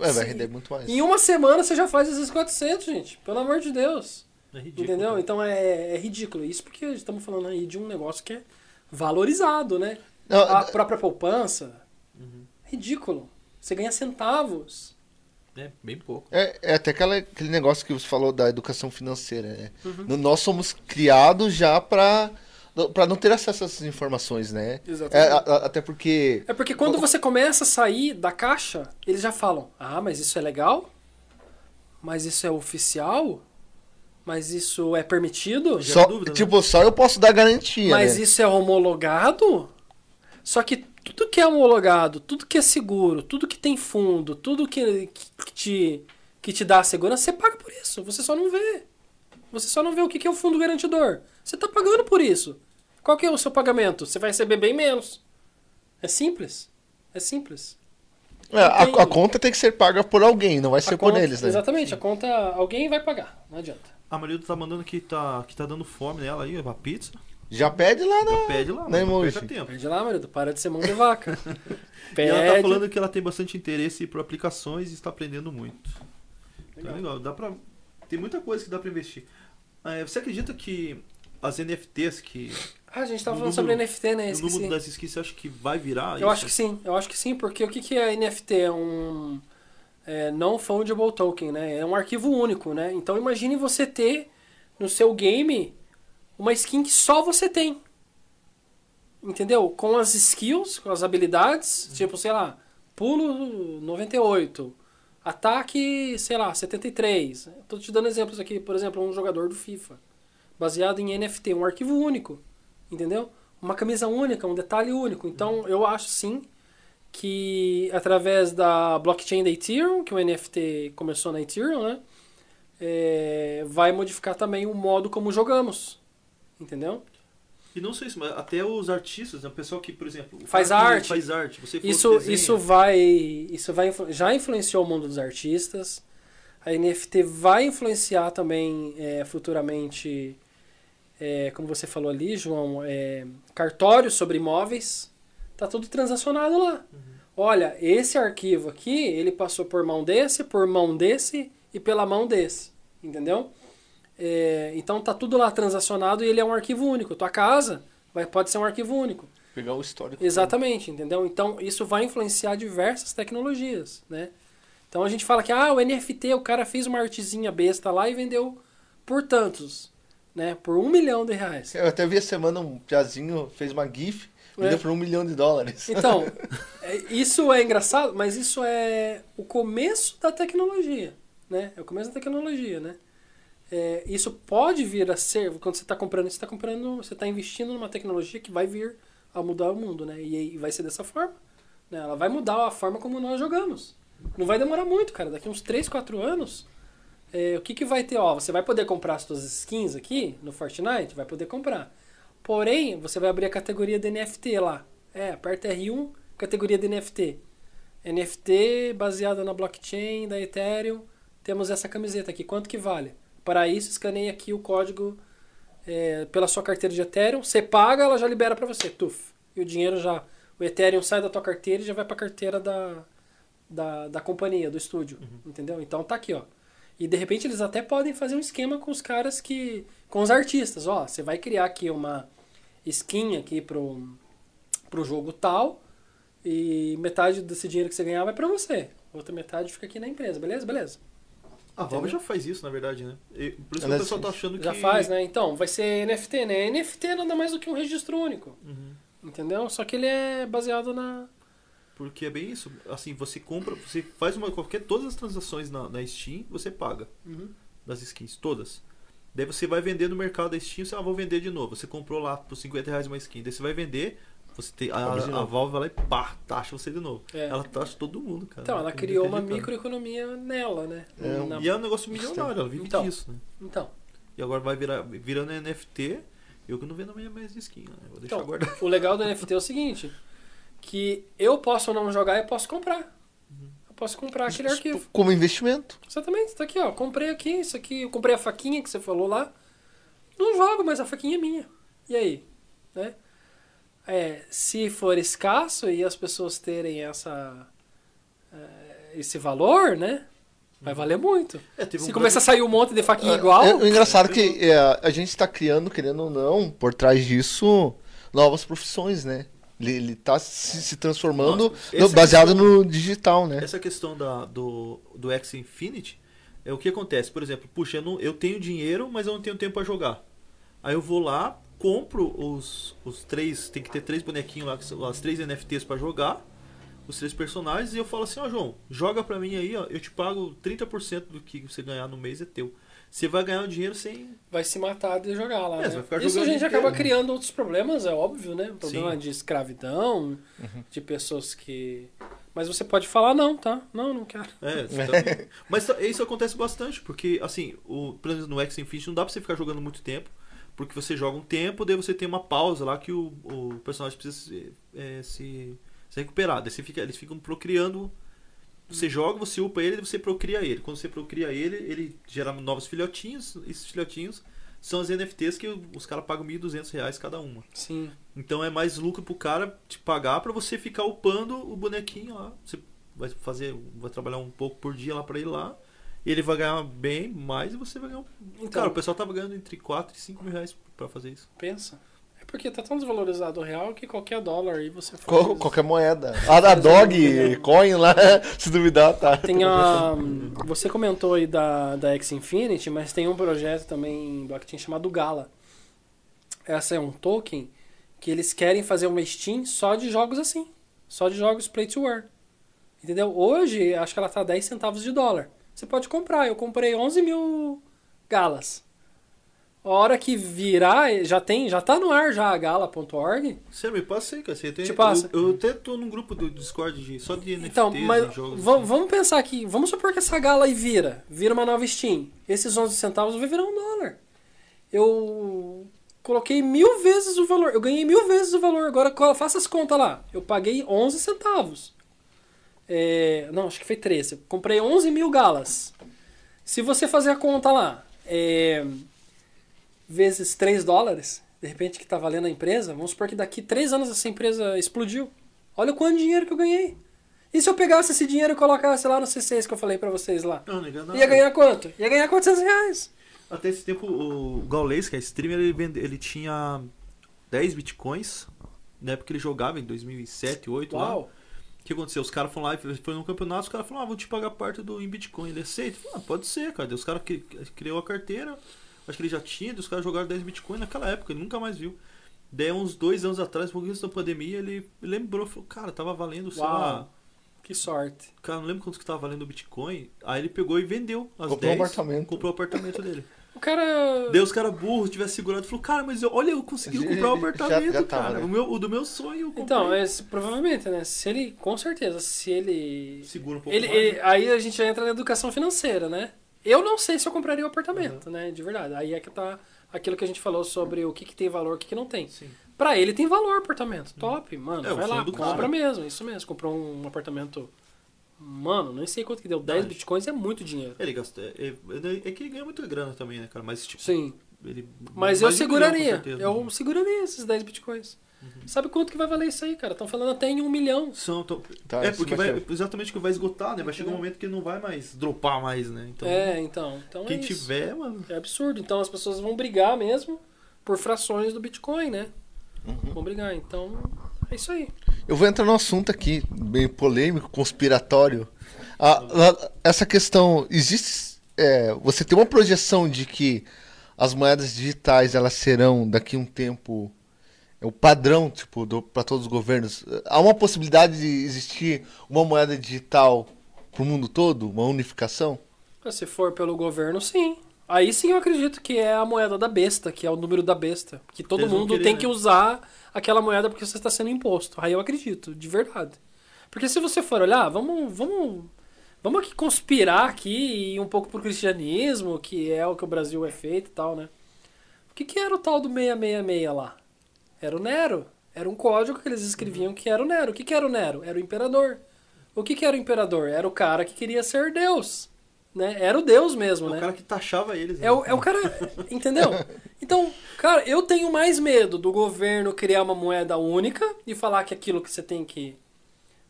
É, vai render muito mais.
Em uma semana você já faz esses 400, gente. Pelo amor de Deus.
É ridículo.
Entendeu?
cara.
Então é, é ridículo. Isso porque estamos falando aí de um negócio que é valorizado, né?
Não,
A própria poupança. Ridículo. Você ganha centavos.
É, bem pouco.
É, é até aquela, aquele negócio que você falou da educação financeira. Né?
Uhum.
Nós somos criados já para para não ter acesso a essas informações, né?
Exatamente.
É, a- a- até porque
É porque quando você começa a sair da caixa, eles já falam: Ah, mas isso é legal? Mas isso é oficial? Mas isso é permitido?
Só,
dúvida, né?
tipo, só eu posso dar garantia,
Mas
né?
isso é homologado? Só que tudo que é homologado, tudo que é seguro, tudo que tem fundo, tudo que, que, te, que te dá segurança, você paga por isso. Você só não vê. Você só não vê o que que é o fundo garantidor. Você está pagando por isso. Qual que é o seu pagamento? Você vai receber bem menos. É simples. É simples.
É, a, a conta tem que ser paga por alguém, não vai ser
A
por
conta-
eles, né?
Exatamente. A conta alguém vai pagar. Não adianta.
A Marilda tá mandando que tá, que tá dando fome nela aí, a pizza.
Já pede lá, né?
Pede lá,
Né,
não
emoji?
perca tempo.
Pede lá, marido. Para de ser mão de vaca. [laughs] [laughs]
E
Pede.
ela tá falando que ela tem bastante interesse por aplicações e está aprendendo muito. Então é legal, dá pra. Tem muita coisa que dá pra investir. É, você acredita que as NFTs que.
Ah, a gente tava
No
falando sobre NFT, né?
no mundo das skins, você acha que vai virar?
Eu
isso?
acho que sim, eu acho que sim, porque o que, que é NFT? É um é, non-fungible token, né? É um arquivo único, né? Então imagine você ter no seu game uma skin que só você tem. Entendeu? Com as skills, com as habilidades, tipo, sei lá, pulo 98, ataque, sei lá, 73. Tô te dando exemplos aqui, por exemplo, um jogador do FIFA, baseado em NFT, um arquivo único, entendeu? Uma camisa única, um detalhe único. Então, eu acho sim que através da blockchain da Ethereum, que o NFT começou na Ethereum, né? é, vai modificar também o modo como jogamos. Entendeu?
E não só isso, mas até os artistas, né? o pessoal que, por exemplo,
Faz arte.
Faz arte. Você
Isso, isso vai, isso vai, já influenciou o mundo dos artistas. A NFT vai influenciar também é, futuramente, é, como você falou ali, João, é, cartórios sobre imóveis. Tá tudo transacionado lá. Olha, esse arquivo aqui, ele passou por mão desse, por mão desse e pela mão desse. Entendeu? É, então tá tudo lá transacionado e ele é um arquivo único. Tua casa vai, pode ser um arquivo único.
Pegar o histórico.
Exatamente, entendeu? Então isso vai influenciar diversas tecnologias, né? Então a gente fala que ah, o NFT, o cara fez uma artezinha besta lá e vendeu por tantos, né? Por um milhão de reais.
Eu até vi essa semana um piazinho fez uma GIF,
É.
vendeu por um milhão de dólares.
Então, [laughs] é- isso é engraçado, mas isso é o começo da tecnologia, né? É o começo da tecnologia, né? É, isso pode vir a ser, quando você está comprando, você está comprando, você está investindo numa tecnologia que vai vir a mudar o mundo, né? E, e vai ser dessa forma. Né? Ela vai mudar a forma como nós jogamos. Não vai demorar muito, cara. Daqui uns 3, 4 anos, é, o que, que vai ter? Ó, você vai poder comprar as suas skins aqui no Fortnite? Vai poder comprar. Porém, você vai abrir a categoria de NFT lá. É, aperta R1, categoria de NFT. NFT baseada na blockchain da Ethereum. Temos essa camiseta aqui. Quanto que vale? Para isso, escaneie aqui o código é, pela sua carteira de Ethereum. Você paga, ela já libera para você. Tuf. E o dinheiro já. O Ethereum sai da tua carteira e já vai para a carteira da, da, da companhia, do estúdio. Entendeu? Então tá aqui, ó. E de repente eles até podem fazer um esquema com os caras que. com os artistas. Ó, você vai criar aqui uma skin aqui pro, pro jogo tal. E metade desse dinheiro que você ganhar vai pra você. Outra metade fica aqui na empresa, beleza? Beleza.
A Valve já faz isso, na verdade, né? E por isso que o pessoal tá achando que.
Já faz, né? Então, vai ser NFT, né? NFT nada mais do que um registro único.
Uhum.
Entendeu? Só que ele é baseado na.
Porque é bem isso. Assim, você compra, você faz uma qualquer todas as transações na, na Steam, você paga
Uhum.
das skins, todas. Daí você vai vender no mercado da Steam, você ah, vou vender de novo. Você comprou lá por 50 reais uma skin, daí você vai vender, você tem, a, a
novo.
Valve vai lá e pá, taxa você de novo.
É.
Ela taxa todo mundo, cara.
Então, ela
É
criou uma microeconomia nela, né?
É,
Na-
E é um negócio milionário, ela vive
Então.
disso, né?
Então,
E agora vai virar, virando NFT, eu que não vendo amanhã mais skin, né? Vou deixar
então
guardado.
o legal do NFT é o seguinte: que eu posso não jogar e posso comprar. Eu posso comprar aquele arquivo.
Como investimento.
Exatamente, tá aqui, ó. Comprei aqui, isso aqui, eu comprei a faquinha que você falou lá. Não jogo, mas a faquinha é minha. E aí? Né? É, se for escasso e as pessoas terem essa é, esse valor, né? Vai valer muito.
É, teve
Se
um
começar a sair um monte de faquinha
É,
igual,
É, o engraçado é que é, a gente está criando, querendo ou não, por trás disso, novas profissões, né? Ele, ele tá se, se transformando
Nossa,
no-
essa
baseado
questão-
no digital, né?
Essa questão da, do, do X Infinity é o que acontece. Por exemplo, puxa, eu, não- eu tenho dinheiro, mas eu não tenho tempo pra jogar. Aí eu vou lá, compro os, os três. Tem que ter três bonequinhos lá, as três NFTs pra jogar. Os três personagens, e eu falo assim, ó João, joga pra mim aí, ó, eu te pago 30% do que você ganhar no mês é teu. Você vai ganhar o dinheiro sem.
vai se matar de jogar lá.
É,
né?
você vai ficar
Isso a gente acaba
inteiro.
criando outros problemas, é óbvio, né? Problema
Sim.
de escravidão, de pessoas que. Mas você pode falar, não, tá? Não, não quero.
É, tá- [laughs] mas isso acontece bastante, porque assim, o, pelo menos no X Infinity não dá pra você ficar jogando muito tempo, porque você joga um tempo, daí você tem uma pausa lá que o, o personagem precisa se, é, se, se recuperar. Daí você fica, eles ficam procriando. Você joga, você upa ele e você procria ele. Quando você procria ele, ele gera novos filhotinhos. Esses filhotinhos são as NFTs que os caras pagam 1.200 reais cada uma.
Sim.
Então é mais lucro pro cara te pagar pra você ficar upando o bonequinho lá. Você vai fazer, vai trabalhar um pouco por dia lá pra ir lá. Ele vai ganhar bem mais e você vai ganhar. um-
Então,
Cara, o pessoal tava ganhando entre 4 e 5 mil reais pra fazer isso.
pensa. Porque tá tão desvalorizado o real que qualquer dólar aí você faz.
Qual- qualquer moeda. A da Dog, Coin lá, [laughs] se duvidar, tá.
Tem a. Você comentou aí da, da X Infinity, mas tem um projeto também em blockchain chamado Gala. Essa é um token que eles querem fazer uma Steam só de jogos assim. Só de jogos play to earn. Entendeu? Hoje, acho que ela tá 10 centavos de dólar. Você pode comprar. Eu comprei 11 mil galas. A hora que virar, já tem, já tá no ar já a gala.org.
Você me passa aí, tem,
Te passa.
Eu, eu até tô num grupo do Discord de, só de NFTs
Então, mas
jogos. assim.
vamos pensar aqui. Vamos supor que essa gala aí vira. Vira uma nova Steam. Esses 11 centavos vai virar um dólar. Eu coloquei mil vezes o valor. Eu ganhei mil vezes o valor. Agora faça as contas lá. Eu paguei 11 centavos. É, não, acho que foi 13. Eu comprei 11 mil galas. Se você fazer a conta lá, é, vezes 3 dólares, de repente que tá valendo a empresa, vamos supor que daqui 3 anos essa empresa explodiu. Olha o quanto dinheiro que eu ganhei. E se eu pegasse esse dinheiro e colocasse lá no C6 que eu falei pra vocês lá?
Não, não
Ia ganhar quanto? Ia ganhar 400 reais.
Até esse tempo, o Gaules, que é streamer, ele, vende, ele tinha 10 bitcoins. Na época que ele jogava, em 2007, 2008 lá.
Uau.
O que aconteceu? Os caras foram lá e foi num campeonato, os caras falaram, ah, vou te pagar parte do em Bitcoin. Ele aceita? Ah, pode ser, cara. Daí os caras criou a carteira, acho que ele já tinha, os caras jogaram 10 Bitcoin naquela época, ele nunca mais viu. Daí uns dois anos atrás, um pouquinho antes da pandemia, ele lembrou, falou, cara, tava valendo, sei
Uau.
lá.
Que sorte.
Cara, não lembro quanto que tava valendo o Bitcoin. Aí ele pegou e vendeu as
Comprou um
10.
apartamento.
Comprou o apartamento dele.
O cara.
Daí os caras burros tivessem segurado e falou, cara, mas eu- olha, eu consegui
Já-
comprar o [laughs] apartamento,
já tá,
cara.
né?
O, meu, o do meu sonho.
Então, é, provavelmente, né? Se ele. Com certeza, se ele.
Segura um pouco
ele,
mais.
ele- aí a gente já entra na educação financeira, né? Eu não sei se eu compraria o apartamento, né? De verdade. Aí é que tá aquilo que a gente falou sobre o que, que tem valor e o que, que não tem.
Sim.
Pra ele tem valor apartamento. Top, mano.
É, o
vai lá, compra
cara.
mesmo. Isso mesmo. Comprou um apartamento. Mano, nem sei quanto que deu. 10
Acho.
bitcoins é muito dinheiro.
Ele gasta. É, é- é que ele ganha muita grana também, né, cara? Mas, tipo,
Sim.
ele.
Mas eu
um
seguraria.
milhão,
eu seguraria esses 10 bitcoins. Sabe quanto que vai valer isso aí, cara? Estão falando até em um milhão.
São, tão-
Tá,
é, porque
vai
exatamente que vai esgotar, né? Vai chegar um momento que não vai mais dropar mais, né? Então,
é, então. então
quem
é isso.
tiver, mano.
É absurdo. Então as pessoas vão brigar mesmo por frações do Bitcoin, né?
Uhum.
Vão brigar. Então, é isso aí.
Eu vou entrar no assunto aqui, bem polêmico, conspiratório. A- a- essa questão, existe é, você tem uma projeção de que as moedas digitais elas serão daqui a um tempo é o padrão tipo para todos os governos. Há uma possibilidade de existir uma moeda digital para o mundo todo, uma unificação?
Se for pelo governo, sim. Aí sim eu acredito que é a moeda da besta, que é o número da besta. Que todo
Eles
mundo
querer,
tem
né?
que usar aquela moeda porque você está sendo imposto. Aí eu acredito, de verdade. Porque se você for olhar, vamos, vamos, vamos aqui conspirar aqui e ir um pouco pro cristianismo, que é o que o Brasil é feito e tal, né? O que, que era o tal do 666 lá? Era o Nero. Era um código que eles escreviam que era o Nero. O que, que era o Nero? Era o imperador. O que, que era o imperador? Era o cara que queria ser Deus. Né? Era o Deus mesmo,
É
né?
o cara que taxava eles. né?
É o, é o cara. Entendeu? Então, cara, eu tenho mais medo do governo criar uma moeda única e falar que aquilo que você tem que.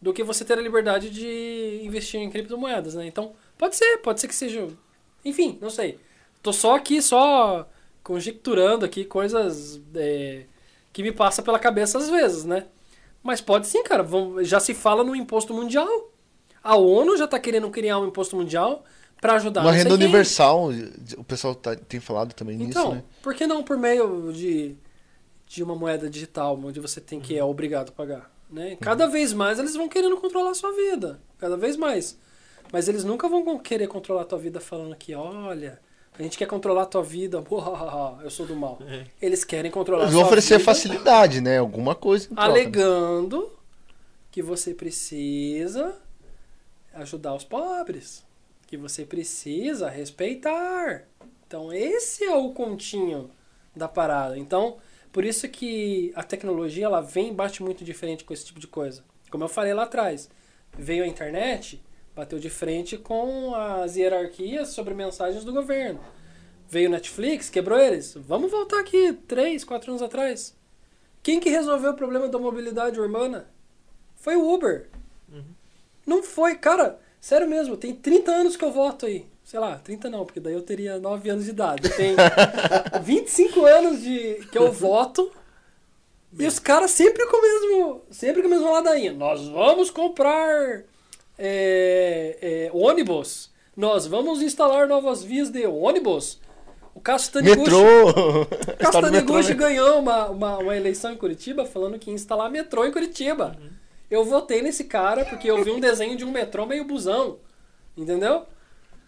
do que você ter a liberdade de investir em criptomoedas, né? Então, pode ser, pode ser que seja. Enfim, não sei. Tô só aqui, só conjecturando aqui coisas é, que me passa pela cabeça às vezes, né? Mas pode sim, cara. Já se fala no imposto mundial. A ONU já tá querendo criar um imposto mundial para ajudar
uma renda
quem.
universal, o pessoal tá- tem falado também
Então,
nisso, né?
por que não por meio de, de uma moeda digital, onde você tem que é obrigado a pagar? Né? Cada vez mais eles vão querendo controlar a sua vida. Cada vez mais. Mas eles nunca vão querer controlar a tua vida falando que, olha, a gente quer controlar a tua vida, [laughs] eu sou do mal.
É.
Eles querem controlar
Eles
a
vão
sua
oferecer
vida
facilidade, né? Alguma coisa. em troca, né?
alegando que você precisa ajudar os pobres, que você precisa respeitar. Então esse é o continho da parada. Então, por isso que a tecnologia ela vem e bate muito diferente com esse tipo de coisa. Como eu falei lá atrás, veio a internet, bateu de frente com as hierarquias sobre mensagens do governo. Veio o Netflix, quebrou eles. Vamos voltar aqui três, quatro anos atrás. Quem que resolveu o problema da mobilidade urbana? Foi o Uber. Não foi, cara, sério mesmo, tem 30 anos que eu voto aí. Sei lá, 30 não, porque daí eu teria 9 anos de idade. Tem [laughs] 25 anos de que eu voto. E os caras sempre com o mesmo. Sempre com a mesma ladainha. Nós vamos comprar é, é, ônibus. Nós vamos instalar novas vias de ônibus. O Cássio Taniguchi,
Metrô! [laughs]
o
História
Cássio
do metrô,
Taniguchi
né?
ganhou uma, uma, uma eleição em Curitiba falando que ia instalar metrô em Curitiba. Eu votei nesse cara porque eu vi um desenho de um metrô meio busão. Entendeu?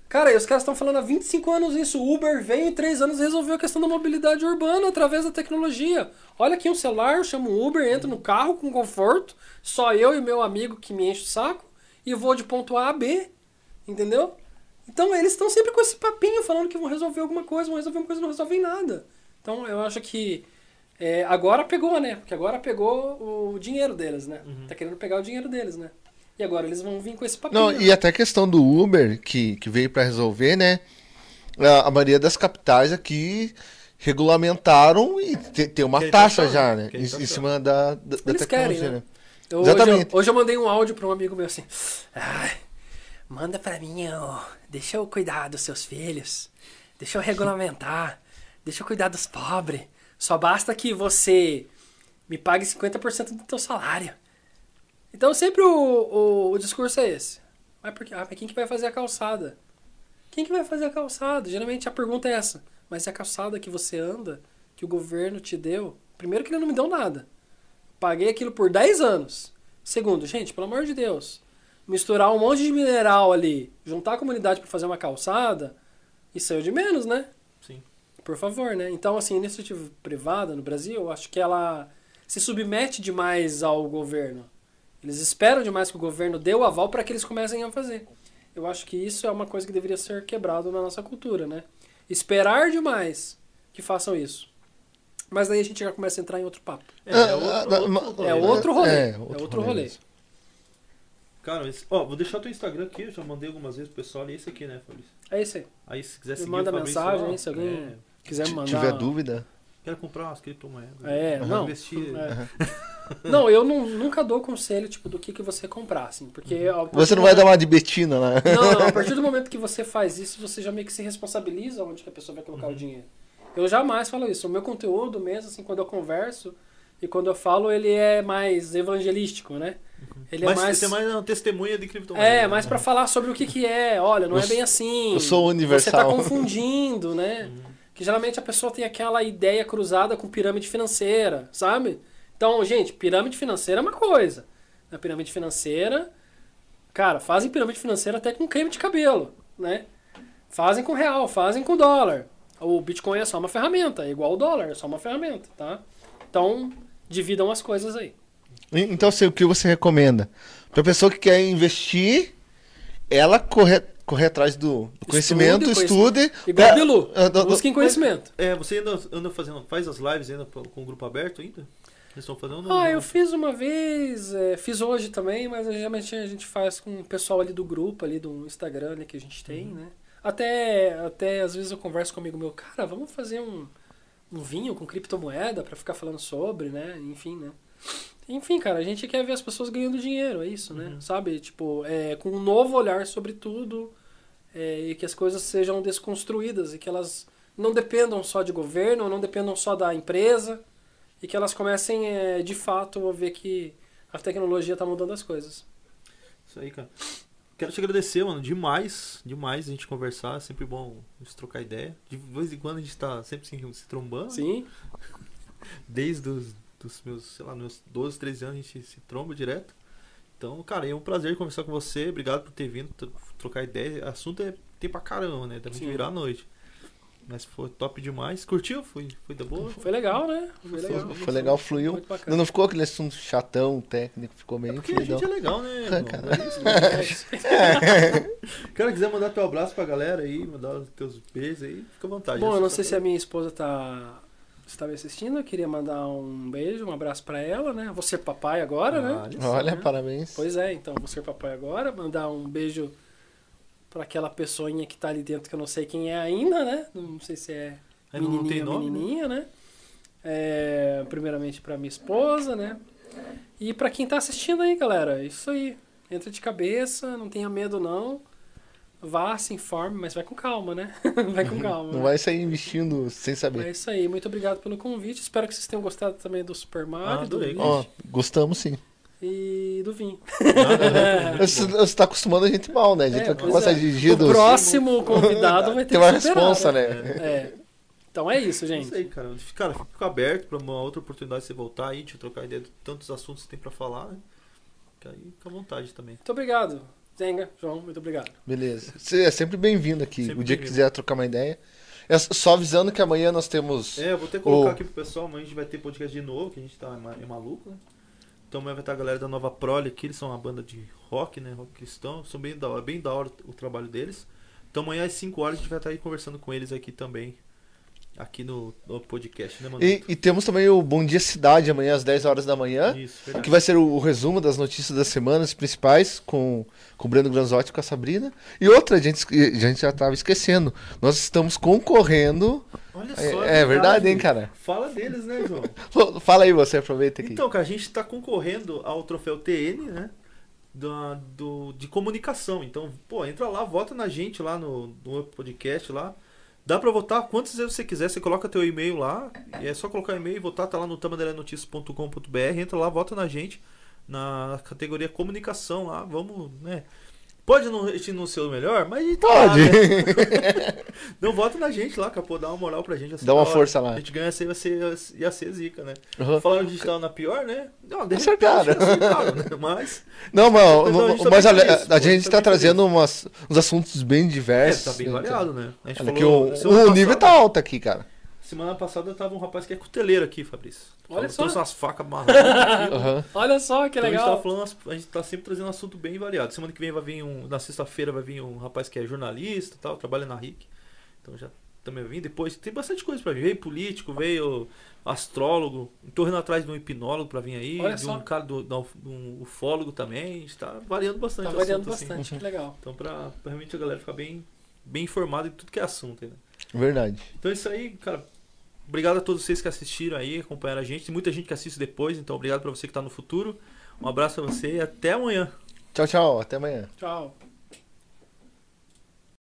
Cara, e os caras estão falando há 25 anos isso. O Uber veio em 3 anos e resolveu a questão da mobilidade urbana através da tecnologia. Olha aqui um celular, eu chamo o Uber, entro no carro com conforto, só eu e meu amigo que me enche o saco, e vou de ponto A a B. Entendeu? Então eles estão sempre com esse papinho falando que vão resolver alguma coisa, vão resolver uma coisa e não resolvem nada. Então eu acho que é, agora pegou, né? Porque agora pegou o dinheiro deles, né? Tá querendo pegar o dinheiro deles, né? E agora eles vão vir com esse papinho.
Não, e até a questão do Uber, que, que veio para resolver, né? A, a maioria das capitais aqui regulamentaram e te- tem uma taxa
taxou,
já,
né?
né?
Que
Em, em cima da, da, da
Eles
tecnologia,
querem, né? Hoje, eu, hoje eu mandei um áudio pra um amigo meu assim. Ai, manda pra mim, ó, deixa eu cuidar dos seus filhos. Deixa eu regulamentar. Deixa eu cuidar dos pobres. Só basta que você me pague 50% do teu salário. Então sempre o, o, o discurso é esse. Mas, por quê? Ah, mas quem que vai fazer a calçada? Quem que vai fazer a calçada? Geralmente a pergunta é essa. Mas é a calçada que você anda, que o governo te deu? Primeiro que ele não me deu nada. Paguei aquilo por 10 anos. Segundo, gente, pelo amor de Deus, misturar um monte de mineral ali, juntar a comunidade para fazer uma calçada, isso é o de menos, né?
Sim.
Por favor, né? Então, assim, a iniciativa privada no Brasil, eu acho que ela se submete demais ao governo. Eles esperam demais que o governo dê o aval para que eles comecem a fazer. Eu acho que isso é uma coisa que deveria ser quebrado na nossa cultura, né? Esperar demais que façam isso. Mas daí a gente já começa a entrar em outro papo.
É, é
Ah,
outro,
ah,
outro
ma-
rolê,
É
né?
outro rolê.
É,
É
outro rolê.
Cara, esse- ó, vou deixar teu Instagram aqui, eu já mandei algumas vezes pro pessoal, e esse aqui, né, Fabrício?
É isso aí.
Aí se quiser
Me
seguir
manda
o Fabrício
mensagem se alguém
é,
quiser me
Se
mandar.
tiver dúvida.
quero comprar umas criptomoedas.
É,
Vou
não.
investir.
É. [laughs] Não, eu não- nunca dou conselho, tipo, do que, que você comprar, assim, porque... partir
Você não vai dar uma de Betina lá.
Não, não, a [laughs] partir do momento que você faz isso, você já meio que se responsabiliza onde que a pessoa vai colocar o dinheiro. Eu jamais falo isso. O meu conteúdo mesmo, assim, quando eu converso, E quando eu falo, ele é mais evangelístico, né? Ele é
Mas
mais.
você é mais uma testemunha de criptomoeda.
É,
né?
mais pra falar sobre o que que é. Olha, não
Eu
é bem assim.
eu sou universal.
Você tá confundindo, né? Que geralmente a pessoa tem aquela ideia cruzada com pirâmide financeira, sabe? Então, gente, pirâmide financeira é uma coisa. Na pirâmide financeira, cara, fazem pirâmide financeira até com creme de cabelo, né? Fazem com real, fazem com dólar. O Bitcoin é só uma ferramenta, é igual o dólar, é só uma ferramenta, tá? Então, dividam as coisas aí.
Então, assim, o que você recomenda? Pra pessoa que quer investir, ela correr, correr atrás do, do conhecimento,
Estude,
estude.
Igual
É,
o Bilu,
é, do-
busquem conhecimento.
É, você ainda anda fazendo, faz as lives ainda com o grupo aberto ainda? Vocês estão fazendo? ou não?
Ah, eu fiz uma vez, é, fiz hoje também, mas geralmente a gente faz com o pessoal ali do grupo, ali do Instagram ali que a gente tem, né? Até, até às vezes eu converso com um amigo meu, cara, vamos fazer um, um vinho com criptomoeda pra ficar falando sobre, né? Enfim, né? Enfim, cara, a gente quer ver as pessoas ganhando dinheiro, é isso, né? Sabe? Tipo, é, com um novo olhar sobre tudo é, e que as coisas sejam desconstruídas e que elas não dependam só de governo, não dependam só da empresa e que elas comecem é, de fato a ver que a tecnologia está mudando as coisas.
Isso aí, cara. Quero te agradecer, mano, demais, demais a gente conversar, é sempre bom a gente trocar ideia. De vez em quando a gente tá sempre se, se trombando.
Sim,
Desde os dos meus, sei lá, meus 12, 13 anos a gente se tromba direto. Então, cara, é um prazer conversar com você. Obrigado por ter vindo tro- trocar ideia. assunto é tem pra caramba, né? Deve
Sim.
virar a noite. Mas foi top demais. Curtiu? Foi, foi da boa?
foi legal, né? Foi legal.
Foi legal, fluiu. Não, não ficou aquele assunto chatão, técnico, ficou bem
Porque a
fluidão.
gente é legal, né? [laughs] Irmão?
cara.
É isso,
É. [laughs]
Cara, quiser mandar teu abraço pra galera aí, mandar os teus beijos aí, fica à vontade.
Bom, eu não sei se a minha esposa tá está me assistindo, eu queria mandar um beijo, um abraço pra ela, né? Vou ser papai agora,
Ah,
né?
olha
Olha,
né?
parabéns.
Pois é, então vou ser papai agora, mandar um beijo pra aquela pessoinha que tá ali dentro que eu não sei quem é ainda, né? Não sei se é
Ainda não tem nome, né?
menininha, né? É, primeiramente pra minha esposa, né? E pra quem tá assistindo aí, galera, isso aí. Entra de cabeça, não tenha medo não. Vá, se informe, mas vai com calma, né? [laughs] vai com calma.
Não vai sair investindo sem
É
saber.
isso aí, muito obrigado pelo convite. Espero que vocês tenham gostado também do Super Mario,
Ah, adorei.
Ó, gostamos sim.
E do vinho. [laughs]
Você, você tá acostumando a gente mal, né? A gente
É,
começar
é.
dirigido.
O próximo convidado vai ter
Tem uma responsa,
né?
né?
É. Então é isso,
É
gente.
Isso aí, cara. Cara, fica aberto pra uma outra oportunidade de você voltar aí, de trocar ideia de tantos assuntos que tem pra falar, né? Fica aí, fica à vontade também.
Muito obrigado. Zenga, João, muito obrigado.
Beleza. Você é sempre bem-vindo aqui.
Sempre
o dia que quiser trocar uma ideia. É só avisando que amanhã nós temos.
É, eu vou até colocar
Ô.
aqui pro pessoal, amanhã a gente vai ter podcast de novo, que a gente tá é é maluco, né? Então amanhã vai estar a galera da Nova Prole aqui, eles são uma banda de rock, né? Rock cristão. São bem da hora, bem da hora o trabalho deles. Então amanhã às 5 horas a gente vai estar aí conversando com eles aqui também. Aqui no, no podcast, né, mano?
E, e temos também o Bom Dia Cidade amanhã às 10 horas da manhã.
Isso, verdade.
Que vai ser o, o resumo das notícias das semanas principais com, com o Breno Granzotti e com a Sabrina. E outra, a gente, a gente já estava esquecendo. Nós estamos concorrendo.
Olha
É, é verdade, hein, cara?
Fala deles, né, João? [laughs]
Fala- aí, você aproveita aqui.
Então, cara, a gente tá concorrendo ao troféu TN, né? Da, do, de comunicação. Então, pô, entra lá, vota na gente lá no, no podcast lá. Dá pra votar quantas vezes você quiser, você coloca teu e-mail lá, e é só colocar e-mail e votar, tá lá no tamanderanoticias.com.br, entra lá, vota na gente, na categoria comunicação lá, vamos, né? Pode não, a gente não ser o melhor, mas a gente tá lá,
Pode.
né? [laughs] Não, vota na gente lá, cara, pô, dá uma moral pra gente. assim,
Dá uma
hora.
força lá.
A gente ganha, ia ser, ia ser zica, né?
Uhum.
A gente tava na pior, né? Não, de repente
Acertaram.
acertaram, né? Mas,
Não, mas,
Então, a gente tá
mas olha,
feliz,
a
pô,
gente
tá
trazendo umas, uns assuntos bem
é,
diversos.
tá bem variado, né? A gente
Olha que
falou,
o, o nível tá alto aqui, cara.
Semana passada tava um rapaz que é cuteleiro aqui, Fabrício.
Olha
Falou-
só.
Trouxe umas facas [laughs] marronas. aqui.
Aham.
Olha só que
Então a gente,
legal.
falando, a gente tá sempre trazendo um assunto bem variado. Semana que vem vai vir um. Na sexta-feira vai vir um rapaz que é jornalista e tal, trabalha na RIC. Então já também vai vir. Depois tem bastante coisa pra vir. Veio político, veio astrólogo. Tô indo atrás de um hipnólogo pra vir aí.
Olha
de
só.
um cara do, de um ufólogo também. A gente tá variando bastante.
Tá variando
assunto, assim.
bastante, que legal.
Então pra, pra realmente a galera ficar bem, bem informada de tudo que é assunto. Né?
Verdade.
Então é isso aí, cara. Obrigado a todos vocês que assistiram aí, acompanharam a gente. Tem muita gente que assiste depois, então obrigado pra você que tá no futuro. Um abraço pra você e até amanhã.
Tchau, tchau. Até amanhã.
Tchau.